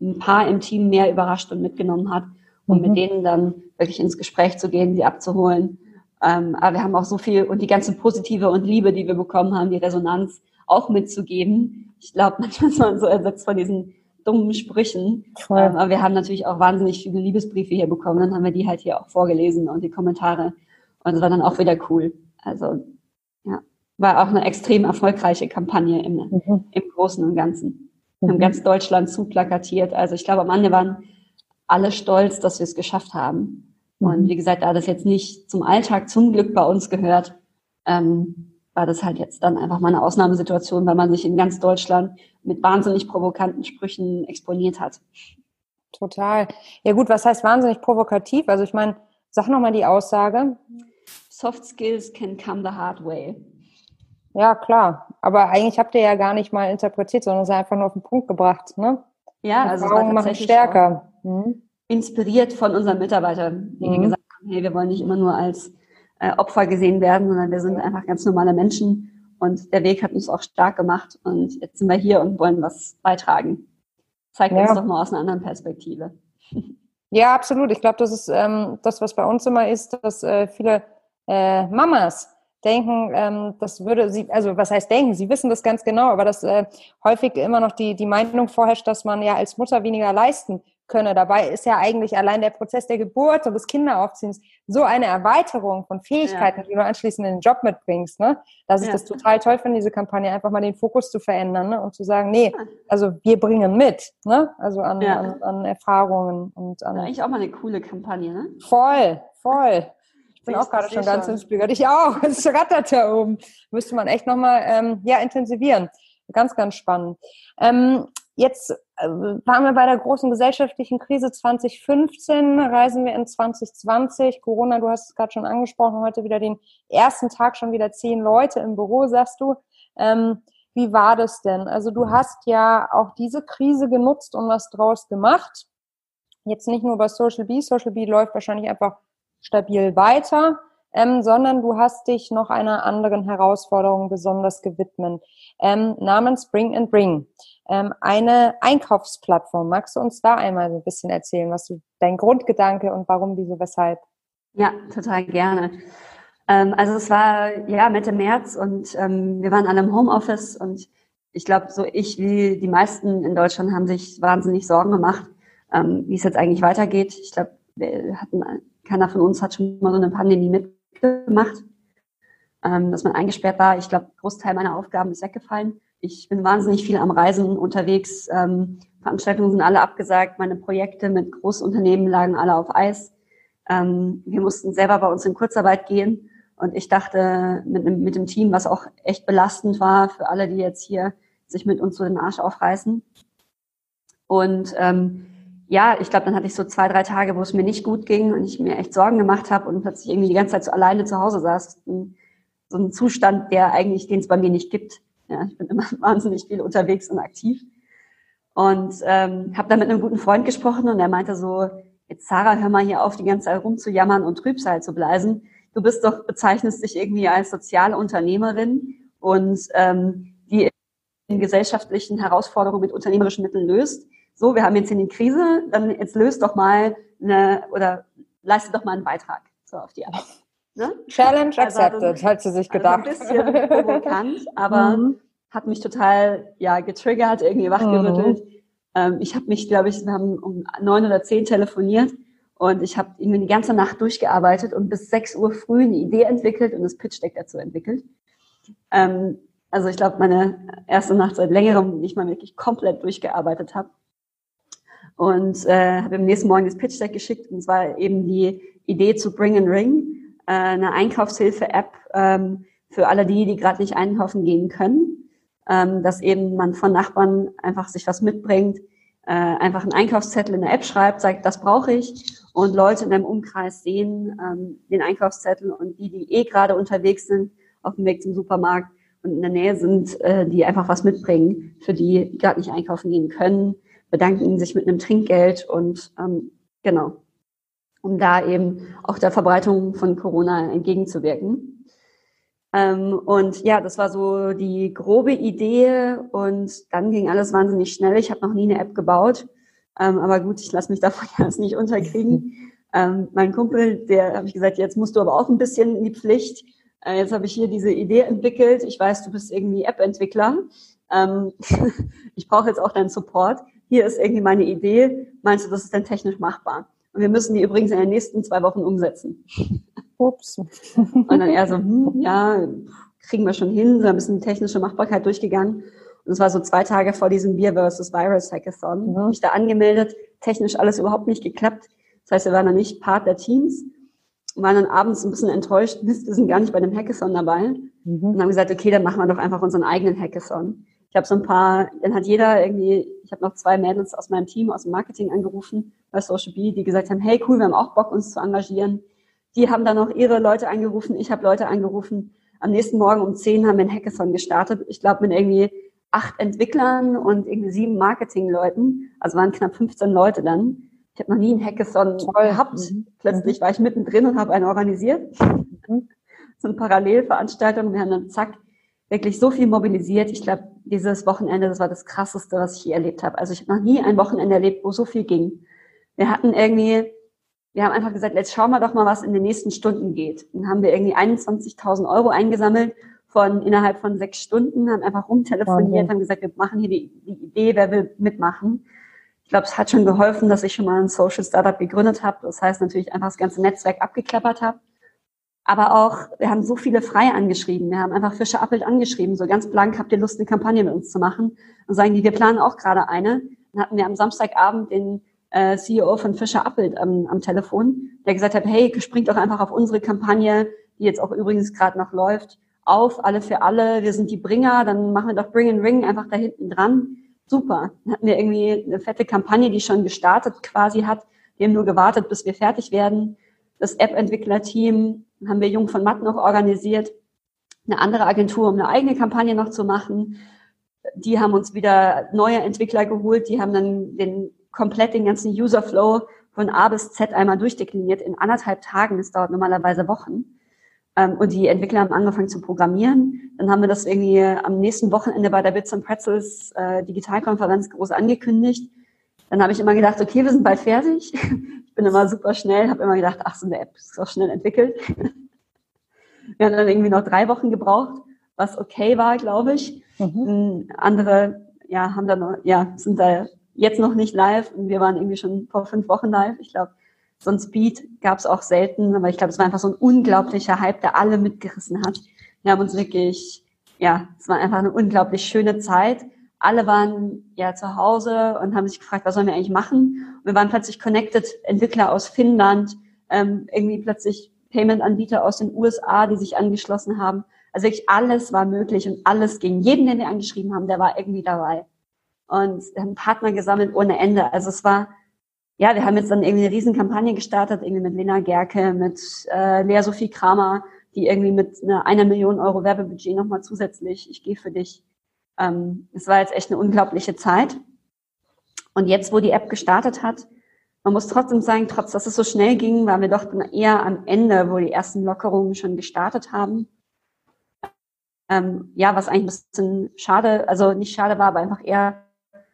ein paar im Team mehr überrascht und mitgenommen hat, um mhm. mit denen dann wirklich ins Gespräch zu gehen, sie abzuholen ähm, aber wir haben auch so viel und die ganze Positive und Liebe, die wir bekommen haben, die Resonanz auch mitzugeben. Ich glaube, manchmal ist man so ersetzt von diesen dummen Sprüchen. Ähm, aber wir haben natürlich auch wahnsinnig viele Liebesbriefe hier bekommen. Dann haben wir die halt hier auch vorgelesen und die Kommentare. Und das war dann auch wieder cool. Also, ja, war auch eine extrem erfolgreiche Kampagne im, mhm. im Großen und Ganzen. Wir mhm. haben ganz Deutschland zuplakatiert. Also ich glaube, am Ende waren alle stolz, dass wir es geschafft haben. Und mhm. wie gesagt, da das jetzt nicht zum Alltag zum Glück bei uns gehört, ähm, war das halt jetzt dann einfach mal eine Ausnahmesituation, weil man sich in ganz Deutschland mit wahnsinnig provokanten Sprüchen exponiert hat. Total. Ja gut, was heißt wahnsinnig provokativ? Also ich meine, sag nochmal die Aussage. Soft Skills can come the hard way. Ja, klar. Aber eigentlich habt ihr ja gar nicht mal interpretiert, sondern es einfach nur auf den Punkt gebracht, ne? Ja, also Erfahrungen machen stärker. Mhm inspiriert von unseren Mitarbeitern, die mhm. gesagt haben, hey, wir wollen nicht immer nur als äh, Opfer gesehen werden, sondern wir sind einfach ganz normale Menschen und der Weg hat uns auch stark gemacht und jetzt sind wir hier und wollen was beitragen. Zeigt ja. uns doch mal aus einer anderen Perspektive. Ja, absolut. Ich glaube, das ist ähm, das, was bei uns immer ist, dass äh, viele äh, Mamas denken, ähm, das würde sie, also was heißt denken, sie wissen das ganz genau, aber dass äh, häufig immer noch die, die Meinung vorherrscht, dass man ja als Mutter weniger leisten könne. Dabei ist ja eigentlich allein der Prozess der Geburt und des Kinderaufziehens so eine Erweiterung von Fähigkeiten, ja. die du anschließend in den Job mitbringst, ne? dass ich ja. das total toll finde, diese Kampagne einfach mal den Fokus zu verändern ne? und zu sagen, nee, also wir bringen mit, ne? also an, ja. an, an Erfahrungen und an. Ja, eigentlich auch mal eine coole Kampagne, ne? Voll, voll. Ich bin auch gerade schon ganz inspiriert. Ich auch. Es rattert da oben. Müsste man echt nochmal ähm, ja, intensivieren. Ganz, ganz spannend. Ähm, Jetzt äh, waren wir bei der großen gesellschaftlichen Krise 2015, reisen wir in 2020. Corona, du hast es gerade schon angesprochen, heute wieder den ersten Tag schon wieder zehn Leute im Büro, sagst du. Ähm, wie war das denn? Also du hast ja auch diese Krise genutzt und was draus gemacht. Jetzt nicht nur bei Social B. Social B läuft wahrscheinlich einfach stabil weiter, ähm, sondern du hast dich noch einer anderen Herausforderung besonders gewidmet, ähm, namens Bring and Bring ähm, eine Einkaufsplattform. Magst du uns da einmal so ein bisschen erzählen, was du, dein Grundgedanke und warum, wieso, weshalb? Ja, total gerne. Ähm, also es war ja Mitte März und ähm, wir waren alle im Homeoffice und ich glaube, so ich wie die meisten in Deutschland haben sich wahnsinnig Sorgen gemacht, ähm, wie es jetzt eigentlich weitergeht. Ich glaube, wir hatten, keiner von uns hat schon mal so eine Pandemie mitgemacht, ähm, dass man eingesperrt war. Ich glaube, Großteil meiner Aufgaben ist weggefallen. Ich bin wahnsinnig viel am Reisen unterwegs. Ähm, Veranstaltungen sind alle abgesagt. Meine Projekte mit Großunternehmen lagen alle auf Eis. Ähm, wir mussten selber bei uns in Kurzarbeit gehen. Und ich dachte mit, mit dem Team, was auch echt belastend war für alle, die jetzt hier sich mit uns so den Arsch aufreißen. Und ähm, ja, ich glaube, dann hatte ich so zwei, drei Tage, wo es mir nicht gut ging und ich mir echt Sorgen gemacht habe und plötzlich irgendwie die ganze Zeit so alleine zu Hause saß. So ein Zustand, der eigentlich, den es bei mir nicht gibt. Ja, ich bin immer wahnsinnig viel unterwegs und aktiv. Und ähm, habe dann mit einem guten Freund gesprochen und er meinte so, jetzt Sarah, hör mal hier auf, die ganze Zeit rumzujammern und Trübsal zu bleisen. Du bist doch, bezeichnest dich irgendwie als soziale Unternehmerin und ähm, die in gesellschaftlichen Herausforderungen mit unternehmerischen Mitteln löst. So, wir haben jetzt in die Krise, dann jetzt löst doch mal eine oder leiste doch mal einen Beitrag so auf die Art. Ne? Challenge also accepted, also, hat sie sich gedacht. Also ein bisschen provokant, aber mhm. hat mich total ja getriggert, irgendwie wachgerüttelt. Mhm. Ähm, ich habe mich, glaube ich, wir haben um neun oder zehn telefoniert Und ich habe irgendwie die ganze Nacht durchgearbeitet und bis 6 Uhr früh eine Idee entwickelt und das Pitch Deck dazu entwickelt. Ähm, also ich glaube, meine erste Nacht seit längerem, nicht mal wirklich komplett durchgearbeitet habe. Und äh, habe am nächsten Morgen das Pitch Deck geschickt und es war eben die Idee zu Bring and Ring, äh, eine Einkaufshilfe-App ähm, für alle die, die gerade nicht einkaufen gehen können, ähm, dass eben man von Nachbarn einfach sich was mitbringt, äh, einfach einen Einkaufszettel in der App schreibt, sagt, das brauche ich. Und Leute in einem Umkreis sehen ähm, den Einkaufszettel und die, die eh gerade unterwegs sind auf dem Weg zum Supermarkt und in der Nähe sind, äh, die einfach was mitbringen, für die gerade nicht einkaufen gehen können, bedanken sich mit einem Trinkgeld und ähm, genau, um da eben auch der Verbreitung von Corona entgegenzuwirken. Ähm, und ja, das war so die grobe Idee und dann ging alles wahnsinnig schnell. Ich habe noch nie eine App gebaut, ähm, aber gut, ich lasse mich davon jetzt nicht unterkriegen. Ähm, mein Kumpel, der habe ich gesagt, jetzt musst du aber auch ein bisschen in die Pflicht. Äh, jetzt habe ich hier diese Idee entwickelt. Ich weiß, du bist irgendwie App-Entwickler. Ähm, ich brauche jetzt auch deinen Support. Hier ist irgendwie meine Idee. Meinst du, das ist denn technisch machbar? Und wir müssen die übrigens in den nächsten zwei Wochen umsetzen. Ups. Und dann eher so, hm, ja, kriegen wir schon hin, so ein bisschen die technische Machbarkeit durchgegangen. Und es war so zwei Tage vor diesem Beer versus Virus Hackathon. Mhm. Mich da angemeldet, technisch alles überhaupt nicht geklappt. Das heißt, wir waren noch nicht Part der Teams und waren dann abends ein bisschen enttäuscht, Mist, wir sind gar nicht bei dem Hackathon dabei. Mhm. Und haben gesagt, okay, dann machen wir doch einfach unseren eigenen Hackathon. Ich habe so ein paar, dann hat jeder irgendwie, ich habe noch zwei Mädels aus meinem Team, aus dem Marketing angerufen bei Social Bee, die gesagt haben, hey cool, wir haben auch Bock, uns zu engagieren. Die haben dann noch ihre Leute angerufen, ich habe Leute angerufen. Am nächsten Morgen um zehn haben wir ein Hackathon gestartet. Ich glaube mit irgendwie acht Entwicklern und irgendwie sieben Marketingleuten. Also waren knapp 15 Leute dann. Ich habe noch nie ein Hackathon Toll. gehabt. Mhm. Plötzlich war ich mittendrin und habe einen organisiert. Mhm. So eine Parallelveranstaltung. Wir haben dann zack wirklich so viel mobilisiert. Ich glaube, dieses Wochenende, das war das Krasseste, was ich je erlebt habe. Also ich habe noch nie ein Wochenende erlebt, wo so viel ging. Wir hatten irgendwie, wir haben einfach gesagt, jetzt schauen wir doch mal, was in den nächsten Stunden geht. Dann haben wir irgendwie 21.000 Euro eingesammelt von innerhalb von sechs Stunden, haben einfach rumtelefoniert, haben gesagt, wir machen hier die, die Idee, wer will mitmachen. Ich glaube, es hat schon geholfen, dass ich schon mal ein Social Startup gegründet habe. Das heißt natürlich einfach das ganze Netzwerk abgeklappert habe. Aber auch, wir haben so viele frei angeschrieben. Wir haben einfach Fischer Appelt angeschrieben, so ganz blank, habt ihr Lust, eine Kampagne mit uns zu machen? Und sagen die, wir planen auch gerade eine. Dann hatten wir am Samstagabend den äh, CEO von Fischer Appelt am, am Telefon, der gesagt hat, hey, springt doch einfach auf unsere Kampagne, die jetzt auch übrigens gerade noch läuft, auf, alle für alle, wir sind die Bringer, dann machen wir doch Bring and Ring einfach da hinten dran. Super. Dann hatten wir irgendwie eine fette Kampagne, die schon gestartet quasi hat. Wir haben nur gewartet, bis wir fertig werden. Das App-Entwickler-Team haben wir Jung von Matt noch organisiert, eine andere Agentur, um eine eigene Kampagne noch zu machen. Die haben uns wieder neue Entwickler geholt, die haben dann den komplett den ganzen User-Flow von A bis Z einmal durchdekliniert in anderthalb Tagen. Das dauert normalerweise Wochen. Ähm, und die Entwickler haben angefangen zu programmieren. Dann haben wir das irgendwie am nächsten Wochenende bei der Bits and Pretzels äh, Digitalkonferenz groß angekündigt. Dann habe ich immer gedacht, okay, wir sind bald fertig. Bin immer super schnell, habe immer gedacht, ach, so eine App ist auch schnell entwickelt. Wir haben dann irgendwie noch drei Wochen gebraucht, was okay war, glaube ich. Mhm. Andere, ja, haben dann noch, ja, sind da jetzt noch nicht live und wir waren irgendwie schon vor fünf Wochen live. Ich glaube, so ein Speed gab es auch selten, aber ich glaube, es war einfach so ein unglaublicher Hype, der alle mitgerissen hat. Wir haben uns wirklich, ja, es war einfach eine unglaublich schöne Zeit. Alle waren ja zu Hause und haben sich gefragt, was sollen wir eigentlich machen? Und wir waren plötzlich connected, Entwickler aus Finnland, ähm, irgendwie plötzlich Payment-Anbieter aus den USA, die sich angeschlossen haben. Also wirklich alles war möglich und alles ging. Jeden, den wir angeschrieben haben, der war irgendwie dabei. Und wir haben Partner gesammelt ohne Ende. Also es war ja, wir haben jetzt dann irgendwie eine Riesenkampagne gestartet, irgendwie mit Lena Gerke, mit äh, Lea Sophie Kramer, die irgendwie mit einer, einer Million Euro Werbebudget nochmal zusätzlich, ich gehe für dich. Ähm, es war jetzt echt eine unglaubliche Zeit. Und jetzt, wo die App gestartet hat, man muss trotzdem sagen, trotz dass es so schnell ging, waren wir doch eher am Ende, wo die ersten Lockerungen schon gestartet haben. Ähm, ja, was eigentlich ein bisschen schade, also nicht schade war, aber einfach eher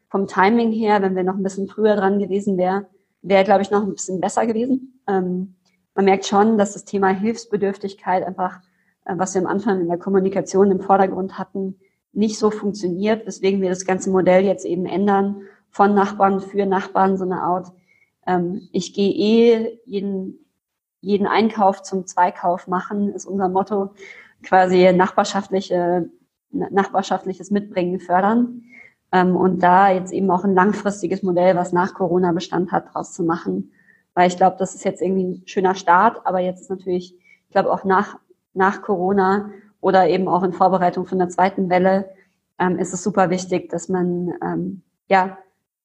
vom Timing her, wenn wir noch ein bisschen früher dran gewesen wären, wäre, glaube ich, noch ein bisschen besser gewesen. Ähm, man merkt schon, dass das Thema Hilfsbedürftigkeit einfach, äh, was wir am Anfang in der Kommunikation im Vordergrund hatten, nicht so funktioniert, weswegen wir das ganze Modell jetzt eben ändern, von Nachbarn für Nachbarn, so eine Art ähm, ich gehe eh jeden, jeden Einkauf zum Zweikauf machen, ist unser Motto, quasi nachbarschaftliche, nachbarschaftliches Mitbringen fördern. Ähm, und da jetzt eben auch ein langfristiges Modell, was nach Corona Bestand hat, draus zu machen. Weil ich glaube, das ist jetzt irgendwie ein schöner Start, aber jetzt ist natürlich, ich glaube auch nach, nach Corona oder eben auch in Vorbereitung von der zweiten Welle, ähm, ist es super wichtig, dass man, ähm, ja,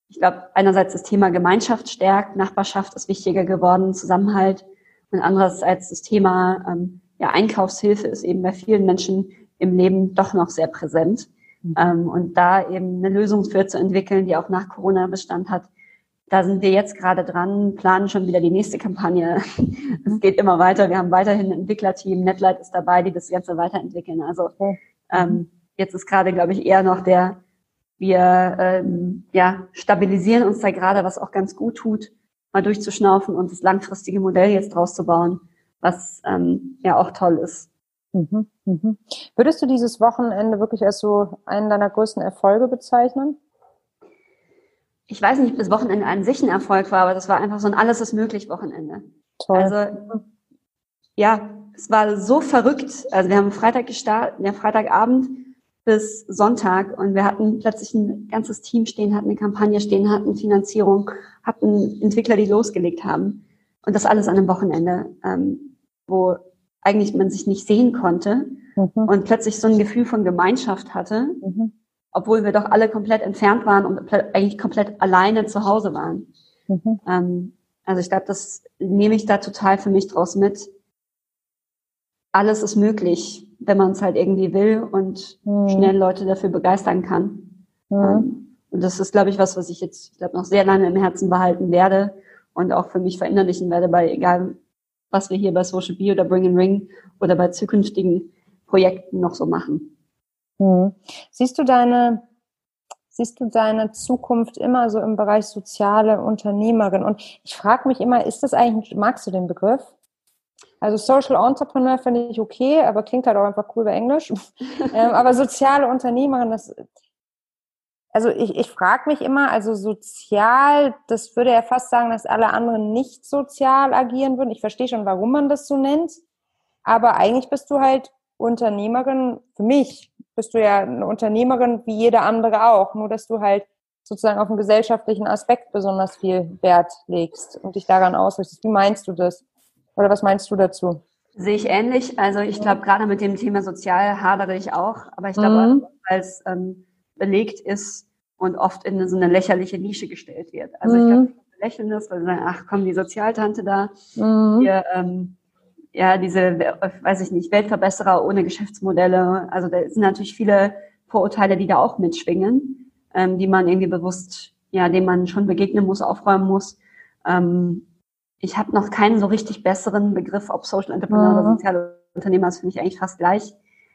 ich glaube, einerseits das Thema Gemeinschaft stärkt, Nachbarschaft ist wichtiger geworden, Zusammenhalt und andererseits das Thema ähm, ja, Einkaufshilfe ist eben bei vielen Menschen im Leben doch noch sehr präsent. Mhm. Ähm, und da eben eine Lösung für zu entwickeln, die auch nach Corona Bestand hat, da sind wir jetzt gerade dran, planen schon wieder die nächste Kampagne. Es geht immer weiter. Wir haben weiterhin ein Entwicklerteam. Netlight ist dabei, die das Ganze weiterentwickeln. Also ähm, jetzt ist gerade, glaube ich, eher noch der, wir ähm, ja, stabilisieren uns da gerade, was auch ganz gut tut, mal durchzuschnaufen und das langfristige Modell jetzt draus zu bauen, was ähm, ja auch toll ist. Mhm, mhm. Würdest du dieses Wochenende wirklich als so einen deiner größten Erfolge bezeichnen? Ich weiß nicht, ob das Wochenende an sich ein Erfolg war, aber das war einfach so ein Alles ist möglich Wochenende. Toll. Also ja, es war so verrückt. Also wir haben Freitag gestartet, ja Freitagabend bis Sonntag und wir hatten plötzlich ein ganzes Team stehen, hatten eine Kampagne stehen, hatten Finanzierung, hatten Entwickler, die losgelegt haben und das alles an einem Wochenende, ähm, wo eigentlich man sich nicht sehen konnte mhm. und plötzlich so ein Gefühl von Gemeinschaft hatte, mhm. Obwohl wir doch alle komplett entfernt waren und eigentlich komplett alleine zu Hause waren. Mhm. Ähm, also ich glaube, das nehme ich da total für mich draus mit. Alles ist möglich, wenn man es halt irgendwie will und mhm. schnell Leute dafür begeistern kann. Mhm. Ähm, und das ist, glaube ich, was, was ich jetzt, ich glaube, noch sehr lange im Herzen behalten werde und auch für mich verinnerlichen werde, bei egal was wir hier bei Social Bee oder Bring and Ring oder bei zukünftigen Projekten noch so machen. Hm. Siehst du deine, siehst du deine Zukunft immer so im Bereich soziale Unternehmerin? Und ich frage mich immer, ist das eigentlich, magst du den Begriff? Also Social Entrepreneur finde ich okay, aber klingt halt auch einfach cool bei Englisch. ähm, aber soziale Unternehmerin, das, also ich, ich frage mich immer, also sozial, das würde ja fast sagen, dass alle anderen nicht sozial agieren würden. Ich verstehe schon, warum man das so nennt. Aber eigentlich bist du halt Unternehmerin, für mich bist du ja eine Unternehmerin wie jede andere auch, nur dass du halt sozusagen auf den gesellschaftlichen Aspekt besonders viel Wert legst und dich daran ausrichtest. Wie meinst du das? Oder was meinst du dazu? Sehe ich ähnlich. Also ich glaube, gerade mit dem Thema sozial hadere ich auch, aber ich glaube, mhm. als ähm, belegt ist und oft in so eine lächerliche Nische gestellt wird. Also mhm. ich glaube, lächeln das, weil sie sagen, ach komm, die Sozialtante da, mhm. hier, ähm, ja, diese, weiß ich nicht, Weltverbesserer ohne Geschäftsmodelle. Also da sind natürlich viele Vorurteile, die da auch mitschwingen, ähm, die man irgendwie bewusst, ja, dem man schon begegnen muss, aufräumen muss. Ähm, ich habe noch keinen so richtig besseren Begriff, ob Social Entrepreneur mhm. oder soziale Unternehmer, das finde ich eigentlich fast gleich.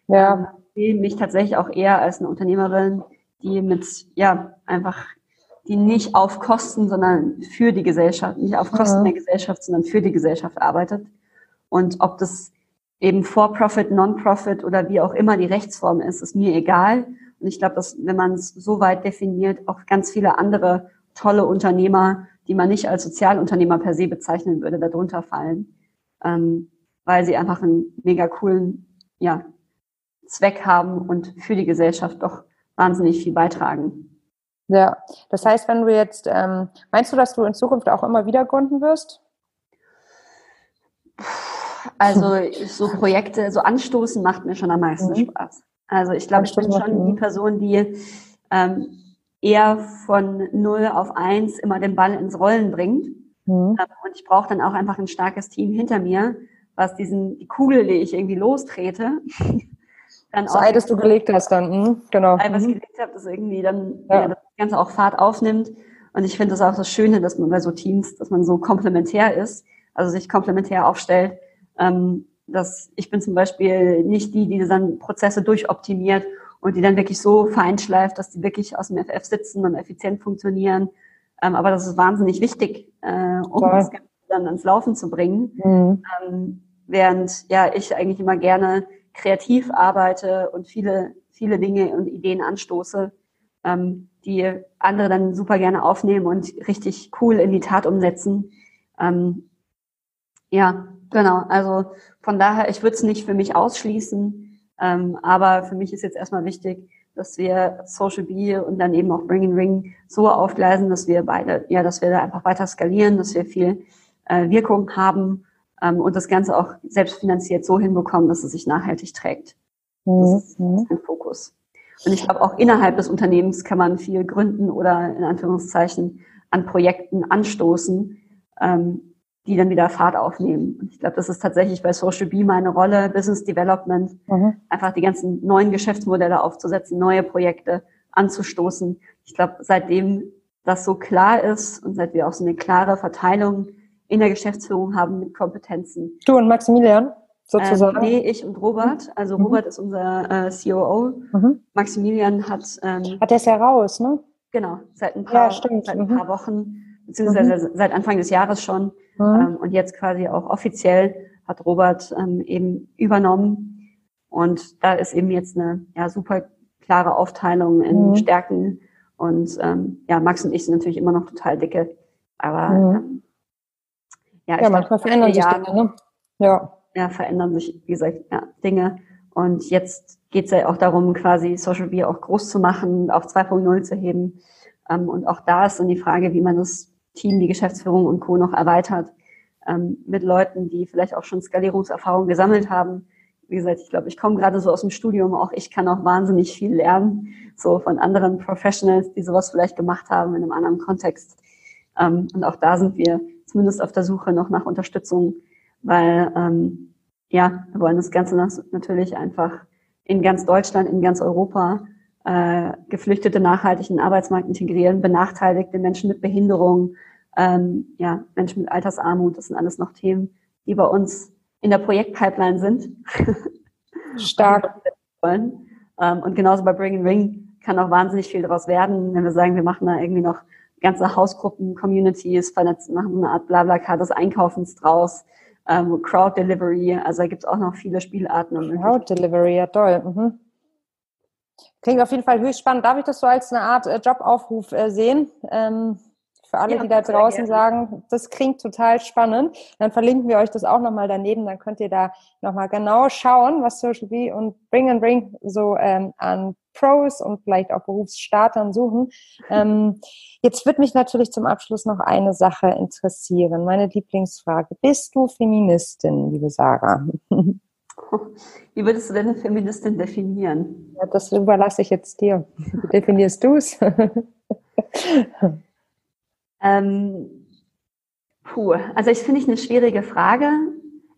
Ja. Ähm, ich sehe mich tatsächlich auch eher als eine Unternehmerin, die mit, ja, einfach, die nicht auf Kosten, sondern für die Gesellschaft, nicht auf Kosten ja. der Gesellschaft, sondern für die Gesellschaft arbeitet. Und ob das eben For-Profit, Non-Profit oder wie auch immer die Rechtsform ist, ist mir egal. Und ich glaube, dass wenn man es so weit definiert, auch ganz viele andere tolle Unternehmer, die man nicht als Sozialunternehmer per se bezeichnen würde, darunter fallen, ähm, weil sie einfach einen mega coolen ja, Zweck haben und für die Gesellschaft doch wahnsinnig viel beitragen. Ja, das heißt, wenn du jetzt, ähm, meinst du, dass du in Zukunft auch immer wieder gründen wirst? Also so Projekte, so anstoßen macht mir schon am meisten mhm. Spaß. Also ich glaube, ich bin schon die Person, die ähm, eher von null auf eins immer den Ball ins Rollen bringt. Mhm. Ähm, und ich brauche dann auch einfach ein starkes Team hinter mir, was diesen die Kugel, die ich irgendwie lostrete, dann so auch. Ei, das du gelegt hast dann, mhm, genau. Ei, was ich mhm. gelegt habe, dass irgendwie dann ja. ja. das Ganze auch Fahrt aufnimmt. Und ich finde das auch das Schöne, dass man bei so Teams, dass man so komplementär ist, also sich komplementär aufstellt. Ähm, dass ich bin zum Beispiel nicht die, die dann Prozesse durchoptimiert und die dann wirklich so feinschleift, dass die wirklich aus dem FF sitzen und effizient funktionieren. Ähm, aber das ist wahnsinnig wichtig, äh, um Voll. das Ganze dann ans Laufen zu bringen. Mhm. Ähm, während ja ich eigentlich immer gerne kreativ arbeite und viele, viele Dinge und Ideen anstoße, ähm, die andere dann super gerne aufnehmen und richtig cool in die Tat umsetzen. Ähm, ja, genau. Also von daher, ich würde es nicht für mich ausschließen, ähm, aber für mich ist jetzt erstmal wichtig, dass wir Social B und dann eben auch Bring and Ring so aufgleisen, dass wir beide, ja, dass wir da einfach weiter skalieren, dass wir viel äh, Wirkung haben ähm, und das Ganze auch selbstfinanziert so hinbekommen, dass es sich nachhaltig trägt. Das ist mhm. ein Fokus. Und ich glaube, auch innerhalb des Unternehmens kann man viel gründen oder in Anführungszeichen an Projekten anstoßen, ähm, die dann wieder Fahrt aufnehmen. Und ich glaube, das ist tatsächlich bei Social B meine Rolle, Business Development, mhm. einfach die ganzen neuen Geschäftsmodelle aufzusetzen, neue Projekte anzustoßen. Ich glaube, seitdem das so klar ist und seit wir auch so eine klare Verteilung in der Geschäftsführung haben mit Kompetenzen. Du und Maximilian? sozusagen? Ähm, nee, ich und Robert. Also mhm. Robert ist unser äh, COO. Mhm. Maximilian hat. Ähm, hat der ist ja raus, ne? Genau, seit ein paar, ja, seit ein paar mhm. Wochen, beziehungsweise mhm. seit Anfang des Jahres schon. Mhm. Ähm, und jetzt quasi auch offiziell hat Robert ähm, eben übernommen. Und da ist eben jetzt eine ja, super klare Aufteilung in mhm. Stärken. Und ähm, ja, Max und ich sind natürlich immer noch total dicke. Aber ähm, ja, ja manchmal verändern sich Dinge, ne? Ja ja, verändern sich, wie gesagt, ja, Dinge. Und jetzt geht es ja auch darum, quasi Social Media auch groß zu machen, auf 2.0 zu heben. Ähm, und auch da ist dann die Frage, wie man das Team, die Geschäftsführung und Co. noch erweitert ähm, mit Leuten, die vielleicht auch schon Skalierungserfahrung gesammelt haben. Wie gesagt, ich glaube, ich komme gerade so aus dem Studium, auch ich kann auch wahnsinnig viel lernen, so von anderen Professionals, die sowas vielleicht gemacht haben in einem anderen Kontext. Ähm, und auch da sind wir zumindest auf der Suche noch nach Unterstützung, weil ähm, ja, wir wollen das Ganze natürlich einfach in ganz Deutschland, in ganz Europa äh, Geflüchtete nachhaltig in den Arbeitsmarkt integrieren, benachteiligte Menschen mit Behinderung, ähm, ja, Menschen mit Altersarmut, das sind alles noch Themen, die bei uns in der Projektpipeline sind. Stark. ähm, und genauso bei Bring and Ring kann auch wahnsinnig viel daraus werden, wenn wir sagen, wir machen da irgendwie noch ganze Hausgruppen, Communities, vernetzen, machen eine Art Blabla-Car des Einkaufens draus, ähm, Crowd Delivery, also da gibt es auch noch viele Spielarten. Crowd Delivery, ja toll. Mhm. Klingt auf jeden Fall höchst spannend. Darf ich das so als eine Art äh, Jobaufruf äh, sehen? Ähm, für alle, ja, die da draußen sagen, das klingt total spannend. Dann verlinken wir euch das auch nochmal daneben. Dann könnt ihr da nochmal genau schauen, was Social B und Bring and Bring so ähm, an Pros und vielleicht auch Berufsstartern suchen. Ähm, jetzt wird mich natürlich zum Abschluss noch eine Sache interessieren. Meine Lieblingsfrage. Bist du Feministin, liebe Sarah? Wie würdest du denn eine Feministin definieren? Ja, das überlasse ich jetzt dir. Wie definierst du es? ähm, puh, also ich finde ich eine schwierige Frage.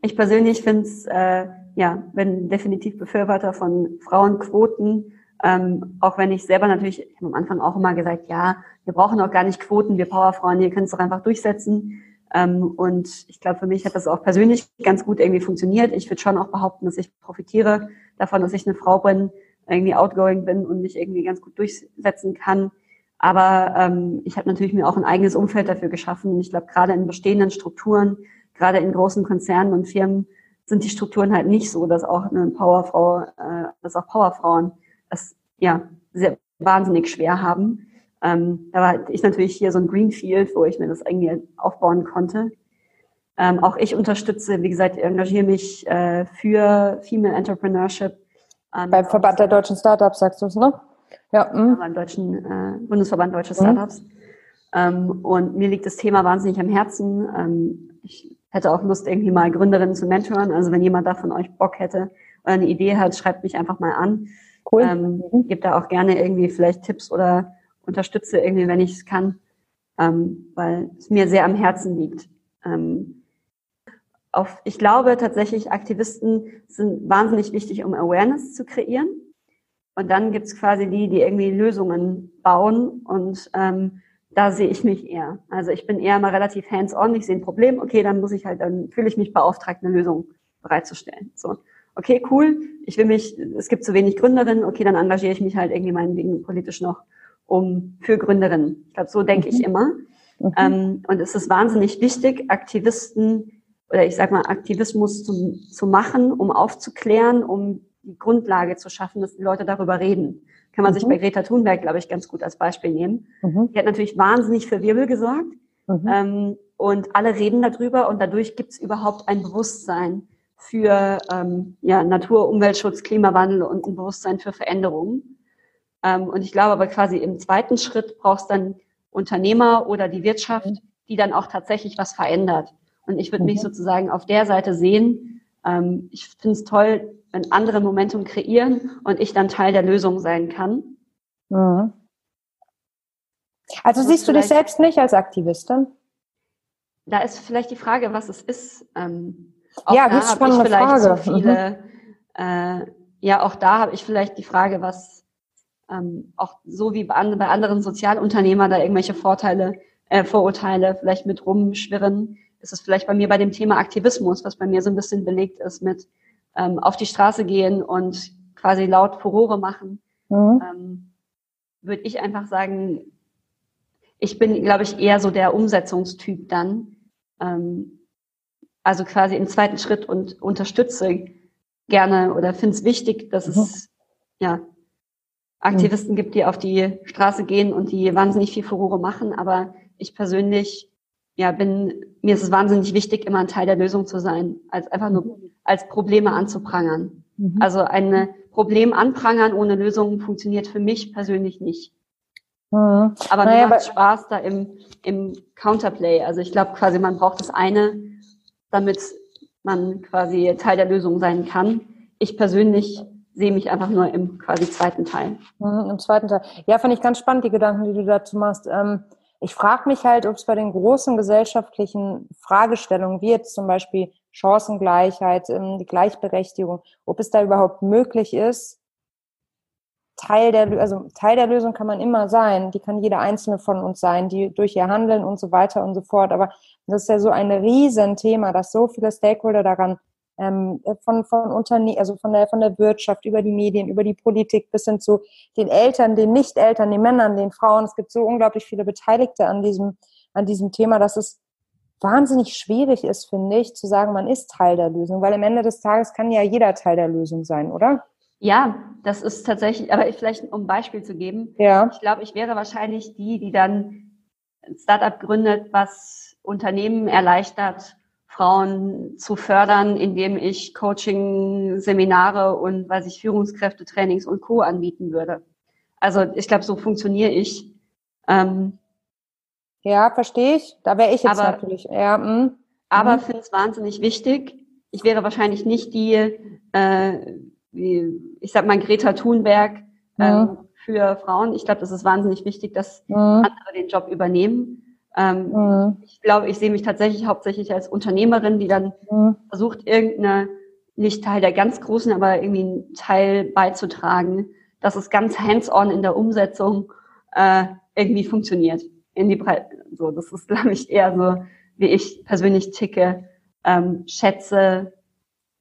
Ich persönlich finde es, äh, ja, bin definitiv Befürworter von Frauenquoten ähm, auch wenn ich selber natürlich, ich habe am Anfang auch immer gesagt, ja, wir brauchen auch gar nicht Quoten, wir Powerfrauen, ihr könnt es doch einfach durchsetzen. Ähm, und ich glaube, für mich hat das auch persönlich ganz gut irgendwie funktioniert. Ich würde schon auch behaupten, dass ich profitiere davon, dass ich eine Frau bin, irgendwie outgoing bin und mich irgendwie ganz gut durchsetzen kann. Aber ähm, ich habe natürlich mir auch ein eigenes Umfeld dafür geschaffen. Und ich glaube, gerade in bestehenden Strukturen, gerade in großen Konzernen und Firmen, sind die Strukturen halt nicht so, dass auch eine Powerfrau, äh, dass auch Powerfrauen das ja sehr wahnsinnig schwer haben. Ähm, da war ich natürlich hier so ein Greenfield, wo ich mir das irgendwie aufbauen konnte. Ähm, auch ich unterstütze, wie gesagt, engagiere mich äh, für Female Entrepreneurship. Ähm, Beim Verband der deutschen Startups, sagst du es, ne? Ja. Mh. Beim deutschen äh, Bundesverband Deutsche mhm. Startups. Mhm. Ähm, und mir liegt das Thema wahnsinnig am Herzen. Ähm, ich hätte auch Lust, irgendwie mal Gründerinnen zu mentoren. Also wenn jemand da von euch Bock hätte oder eine Idee hat, schreibt mich einfach mal an. Cool. Ähm, mhm. Gebe da auch gerne irgendwie vielleicht Tipps oder unterstütze irgendwie, wenn ich es kann, ähm, weil es mir sehr am Herzen liegt. Ähm, auf, ich glaube tatsächlich, Aktivisten sind wahnsinnig wichtig, um Awareness zu kreieren. Und dann gibt's quasi die, die irgendwie Lösungen bauen. Und ähm, da sehe ich mich eher. Also ich bin eher mal relativ hands-on. Ich sehe ein Problem. Okay, dann muss ich halt, dann fühle ich mich beauftragt, eine Lösung bereitzustellen. So okay, cool, ich will mich, es gibt zu wenig Gründerinnen, okay, dann engagiere ich mich halt irgendwie meinetwegen politisch noch um für Gründerinnen. Ich glaube, so denke mhm. ich immer. Mhm. Ähm, und es ist wahnsinnig wichtig, Aktivisten oder ich sag mal Aktivismus zu, zu machen, um aufzuklären, um die Grundlage zu schaffen, dass die Leute darüber reden. kann man mhm. sich bei Greta Thunberg, glaube ich, ganz gut als Beispiel nehmen. Mhm. Die hat natürlich wahnsinnig für Wirbel gesorgt. Mhm. Ähm, und alle reden darüber und dadurch gibt es überhaupt ein Bewusstsein für ähm, ja, Natur, Umweltschutz, Klimawandel und ein Bewusstsein für Veränderungen. Ähm, und ich glaube aber quasi im zweiten Schritt brauchst dann Unternehmer oder die Wirtschaft, mhm. die dann auch tatsächlich was verändert. Und ich würde mich mhm. sozusagen auf der Seite sehen. Ähm, ich finde es toll, wenn andere Momentum kreieren und ich dann Teil der Lösung sein kann. Mhm. Also siehst du dich selbst nicht als Aktivistin? Da ist vielleicht die Frage, was es ist. Ähm, ja, das ist schon eine Frage. So viele, mhm. äh, ja, auch da habe ich vielleicht die Frage, was ähm, auch so wie bei, anderen Sozialunternehmern da irgendwelche Vorteile, äh, Vorurteile vielleicht mit rumschwirren. Ist es vielleicht bei mir bei dem Thema Aktivismus, was bei mir so ein bisschen belegt ist mit ähm, auf die Straße gehen und quasi laut Furore machen. Mhm. Ähm, Würde ich einfach sagen, ich bin, glaube ich, eher so der Umsetzungstyp dann. Ähm, also quasi im zweiten Schritt und unterstütze gerne oder finde es wichtig, dass mhm. es ja Aktivisten gibt, die auf die Straße gehen und die wahnsinnig viel Furore machen. Aber ich persönlich, ja, bin, mir ist es wahnsinnig wichtig, immer ein Teil der Lösung zu sein, als einfach nur mhm. als Probleme anzuprangern. Mhm. Also ein Problem anprangern ohne Lösung funktioniert für mich persönlich nicht. Mhm. Aber naja, mir macht Spaß da im, im Counterplay. Also ich glaube quasi, man braucht das eine, damit man quasi Teil der Lösung sein kann. Ich persönlich sehe mich einfach nur im quasi zweiten Teil. Mhm, Im zweiten Teil. Ja, finde ich ganz spannend, die Gedanken, die du dazu machst. Ähm, ich frage mich halt, ob es bei den großen gesellschaftlichen Fragestellungen, wie jetzt zum Beispiel Chancengleichheit, ähm, die Gleichberechtigung, ob es da überhaupt möglich ist, Teil der, also Teil der Lösung kann man immer sein. Die kann jeder einzelne von uns sein, die durch ihr Handeln und so weiter und so fort. Aber das ist ja so ein Riesenthema, dass so viele Stakeholder daran ähm, von, von Unternehmen, also von der, von der Wirtschaft, über die Medien, über die Politik bis hin zu den Eltern, den Nicht-Eltern, den Männern, den Frauen. Es gibt so unglaublich viele Beteiligte an diesem, an diesem Thema, dass es wahnsinnig schwierig ist, finde ich, zu sagen, man ist Teil der Lösung, weil am Ende des Tages kann ja jeder Teil der Lösung sein, oder? Ja, das ist tatsächlich, aber vielleicht um ein Beispiel zu geben. Ja. Ich glaube, ich wäre wahrscheinlich die, die dann ein Startup gründet, was Unternehmen erleichtert, Frauen zu fördern, indem ich Coaching, Seminare und weiß ich Führungskräfte, Trainings und Co. anbieten würde. Also ich glaube, so funktioniere ich. Ähm, ja, verstehe ich. Da wäre ich jetzt aber, natürlich. Ja, mh. Aber mhm. finde es wahnsinnig wichtig. Ich wäre wahrscheinlich nicht die äh, wie, ich sag mal, Greta Thunberg ähm, für Frauen. Ich glaube, das ist wahnsinnig wichtig, dass mhm. andere den Job übernehmen. Ähm, mhm. Ich glaube, ich sehe mich tatsächlich hauptsächlich als Unternehmerin, die dann mhm. versucht, irgendeine, nicht Teil der ganz Großen, aber irgendwie einen Teil beizutragen, dass es ganz hands-on in der Umsetzung äh, irgendwie funktioniert. In die Breite. So, das ist, glaube ich, eher so, wie ich persönlich ticke. Ähm, schätze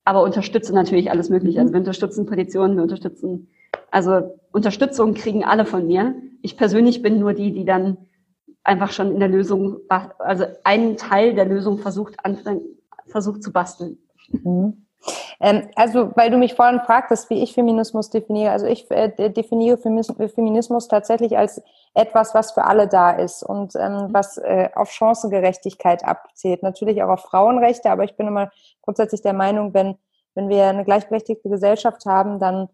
aber unterstütze natürlich alles Mögliche. Also wir unterstützen Petitionen, wir unterstützen, also Unterstützung kriegen alle von mir. Ich persönlich bin nur die, die dann einfach schon in der Lösung, also einen Teil der Lösung versucht, versucht zu basteln. Mhm. Ähm, also, weil du mich vorhin fragtest, wie ich Feminismus definiere. Also ich äh, definiere Feminismus tatsächlich als etwas, was für alle da ist und ähm, was äh, auf Chancengerechtigkeit abzählt. Natürlich auch auf Frauenrechte, aber ich bin immer grundsätzlich der Meinung, wenn, wenn wir eine gleichberechtigte Gesellschaft haben, dann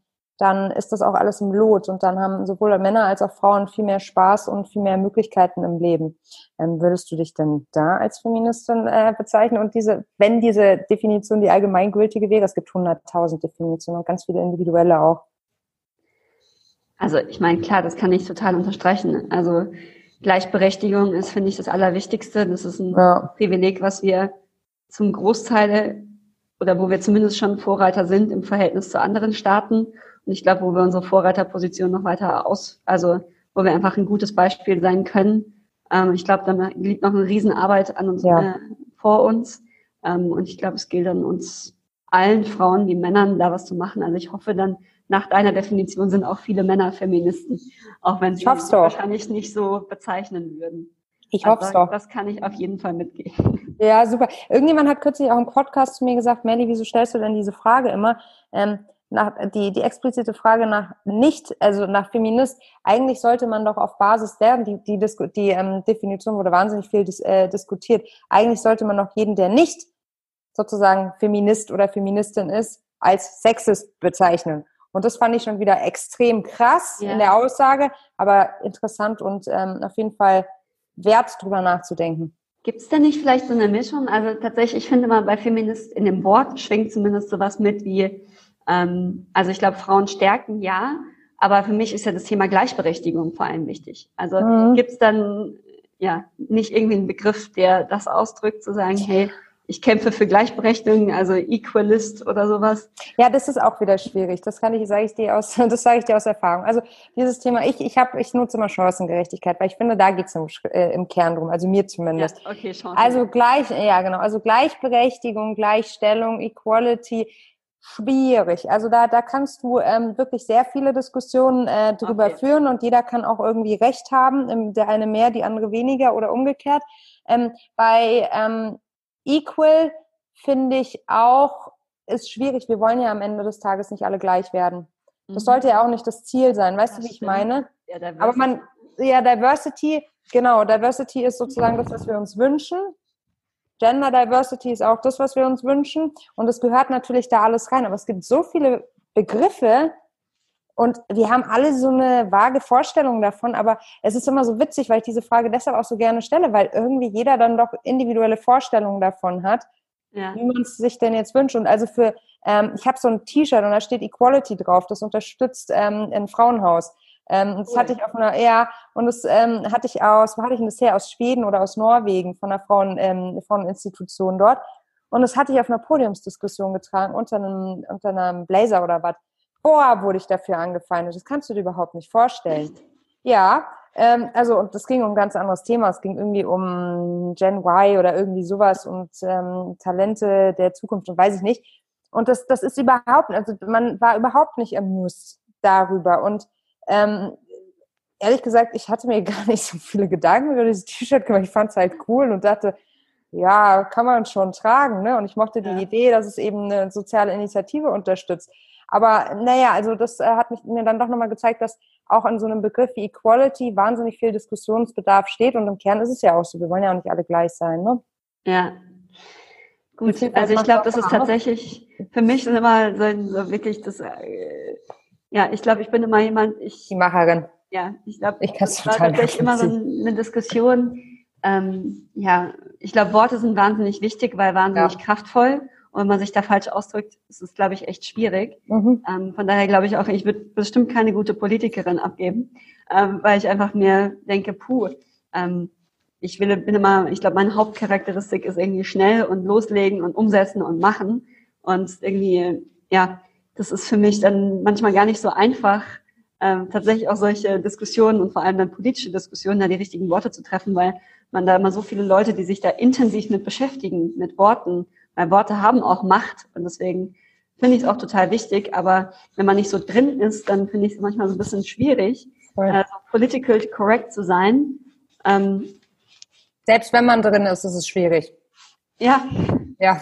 dann ist das auch alles im Lot und dann haben sowohl Männer als auch Frauen viel mehr Spaß und viel mehr Möglichkeiten im Leben. Ähm, würdest du dich denn da als Feministin äh, bezeichnen? Und diese, wenn diese Definition die allgemeingültige wäre, es gibt 100.000 Definitionen und ganz viele individuelle auch. Also ich meine, klar, das kann ich total unterstreichen. Also Gleichberechtigung ist, finde ich, das Allerwichtigste. Das ist ein ja. Privileg, was wir zum Großteil oder wo wir zumindest schon Vorreiter sind im Verhältnis zu anderen Staaten. Und ich glaube, wo wir unsere Vorreiterposition noch weiter aus, also wo wir einfach ein gutes Beispiel sein können. Ähm, ich glaube, da liegt noch eine Riesenarbeit an uns ja. äh, vor uns. Ähm, und ich glaube, es gilt an uns allen Frauen wie Männern, da was zu machen. Also ich hoffe dann, nach deiner Definition sind auch viele Männer Feministen, auch wenn sie es wahrscheinlich nicht so bezeichnen würden. Ich hoffe also, doch. Das kann ich auf jeden Fall mitgeben. Ja, super. Irgendjemand hat kürzlich auch im Podcast zu mir gesagt, Melly, wieso stellst du denn diese Frage immer? Ähm, nach, die, die explizite Frage nach nicht, also nach Feminist, eigentlich sollte man doch auf Basis der, die, die, Disku, die ähm, Definition wurde wahnsinnig viel dis, äh, diskutiert, eigentlich sollte man doch jeden, der nicht sozusagen Feminist oder Feministin ist, als Sexist bezeichnen. Und das fand ich schon wieder extrem krass ja. in der Aussage, aber interessant und ähm, auf jeden Fall wert, drüber nachzudenken. Gibt es denn nicht vielleicht so eine Mischung? Also tatsächlich, ich finde mal bei Feminist in dem Wort schwingt zumindest sowas mit wie, ähm, also ich glaube, Frauen stärken ja, aber für mich ist ja das Thema Gleichberechtigung vor allem wichtig. Also mhm. gibt es dann ja nicht irgendwie einen Begriff, der das ausdrückt, zu sagen, hey, ich kämpfe für Gleichberechtigung, also Equalist oder sowas. Ja, das ist auch wieder schwierig. Das kann ich, sage ich dir aus, das sage ich dir aus Erfahrung. Also dieses Thema, ich, ich habe, ich nutze immer Chancengerechtigkeit, weil ich finde, da geht's im, äh, im Kern drum, also mir zumindest. Ja, okay, Chancen. Also gleich, ja genau, also Gleichberechtigung, Gleichstellung, Equality, schwierig. Also da, da kannst du ähm, wirklich sehr viele Diskussionen äh, drüber okay. führen und jeder kann auch irgendwie Recht haben, der eine mehr, die andere weniger oder umgekehrt. Ähm, bei ähm, Equal finde ich auch, ist schwierig. Wir wollen ja am Ende des Tages nicht alle gleich werden. Das mhm. sollte ja auch nicht das Ziel sein. Weißt das du, wie ich meine? Ja, Aber man, ja, Diversity, genau, Diversity ist sozusagen das, was wir uns wünschen. Gender Diversity ist auch das, was wir uns wünschen. Und es gehört natürlich da alles rein. Aber es gibt so viele Begriffe, und wir haben alle so eine vage Vorstellung davon, aber es ist immer so witzig, weil ich diese Frage deshalb auch so gerne stelle, weil irgendwie jeder dann doch individuelle Vorstellungen davon hat, ja. wie man es sich denn jetzt wünscht. Und also für, ähm, ich habe so ein T-Shirt und da steht Equality drauf, das unterstützt ähm, ein Frauenhaus. Ähm, das cool. hatte ich auf einer, ja, und das ähm, hatte ich aus, wo hatte ich denn das her? Aus Schweden oder aus Norwegen, von einer Frauen, ähm, Fraueninstitution dort. Und das hatte ich auf einer Podiumsdiskussion getragen, unter einem, unter einem Blazer oder was boah, wurde ich dafür angefeindet. Das kannst du dir überhaupt nicht vorstellen. Ja, ähm, also und das ging um ein ganz anderes Thema. Es ging irgendwie um Gen Y oder irgendwie sowas und ähm, Talente der Zukunft und weiß ich nicht. Und das, das ist überhaupt, also man war überhaupt nicht amused darüber. Und ähm, ehrlich gesagt, ich hatte mir gar nicht so viele Gedanken über dieses T-Shirt gemacht. Ich fand es halt cool und dachte, ja, kann man schon tragen. Ne? Und ich mochte die ja. Idee, dass es eben eine soziale Initiative unterstützt. Aber naja, also das äh, hat mich, mir dann doch nochmal gezeigt, dass auch an so einem Begriff wie Equality wahnsinnig viel Diskussionsbedarf steht. Und im Kern ist es ja auch so, wir wollen ja auch nicht alle gleich sein. Ne? Ja. Gut, also ich glaube, das ist tatsächlich, für mich ist immer so, so wirklich das, äh, ja, ich glaube, ich bin immer jemand, ich. Die Macherin. Ja, ich glaube, ich das war tatsächlich immer so eine Diskussion. Ähm, ja, ich glaube, Worte sind wahnsinnig wichtig, weil wahnsinnig ja. kraftvoll. Und wenn man sich da falsch ausdrückt, ist es, glaube ich, echt schwierig. Mhm. Ähm, von daher glaube ich auch, ich würde bestimmt keine gute Politikerin abgeben, ähm, weil ich einfach mir denke, puh, ähm, ich will, bin immer, ich glaube, meine Hauptcharakteristik ist irgendwie schnell und loslegen und umsetzen und machen. Und irgendwie, ja, das ist für mich dann manchmal gar nicht so einfach, ähm, tatsächlich auch solche Diskussionen und vor allem dann politische Diskussionen, da die richtigen Worte zu treffen, weil man da immer so viele Leute, die sich da intensiv mit beschäftigen, mit Worten weil Worte haben auch Macht und deswegen finde ich es auch total wichtig. Aber wenn man nicht so drin ist, dann finde ich es manchmal so ein bisschen schwierig, äh, so political correct zu sein. Ähm, Selbst wenn man drin ist, ist es schwierig. Ja. Ja.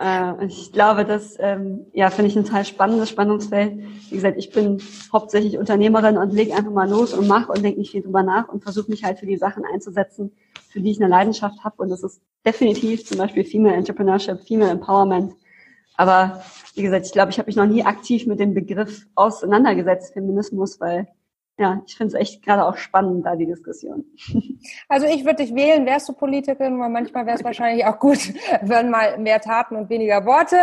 Äh, ich glaube, das ähm, ja, finde ich ein total spannendes Spannungsfeld. Wie gesagt, ich bin hauptsächlich Unternehmerin und lege einfach mal los und mache und denke nicht viel drüber nach und versuche mich halt für die Sachen einzusetzen, für die ich eine Leidenschaft habe. Und das ist definitiv zum Beispiel Female Entrepreneurship, Female Empowerment. Aber wie gesagt, ich glaube, ich habe mich noch nie aktiv mit dem Begriff auseinandergesetzt, Feminismus, weil ja, ich finde es echt gerade auch spannend, da die Diskussion. Also ich würde dich wählen, wärst du Politikerin, weil manchmal wäre es wahrscheinlich auch gut, wenn mal mehr Taten und weniger Worte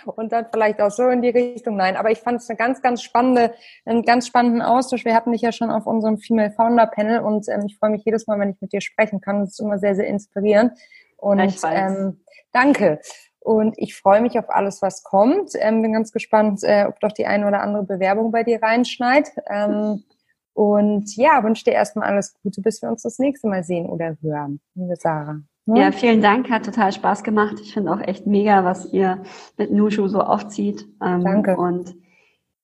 und dann vielleicht auch so in die Richtung. Nein, aber ich fand es eine ganz, ganz spannende, einen ganz spannenden Austausch. Wir hatten dich ja schon auf unserem Female Founder Panel und ähm, ich freue mich jedes Mal, wenn ich mit dir sprechen kann. Das ist immer sehr, sehr inspirierend. Und ähm, danke. Und ich freue mich auf alles, was kommt. Ähm, bin ganz gespannt, äh, ob doch die eine oder andere Bewerbung bei dir reinschneit. Ähm, und ja, wünsche dir erstmal alles Gute, bis wir uns das nächste Mal sehen oder hören, liebe Sarah. Ne? Ja, vielen Dank, hat total Spaß gemacht. Ich finde auch echt mega, was ihr mit Nushu so aufzieht. Ähm, Danke. Und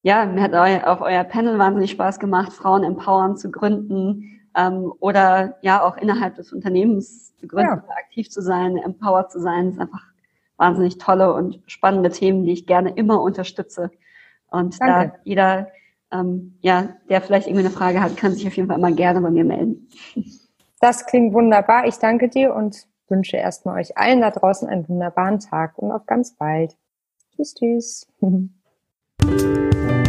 ja, mir hat eu auch euer Panel wahnsinnig Spaß gemacht, Frauen empowern zu gründen ähm, oder ja auch innerhalb des Unternehmens zu gründen, ja. aktiv zu sein, empowered zu sein. Das ist einfach wahnsinnig tolle und spannende Themen, die ich gerne immer unterstütze. Und Danke. da jeder, ähm, ja, der vielleicht irgendwie eine Frage hat, kann sich auf jeden Fall immer gerne bei mir melden. Das klingt wunderbar. Ich danke dir und wünsche erstmal euch allen da draußen einen wunderbaren Tag und auf ganz bald. Tschüss, tschüss.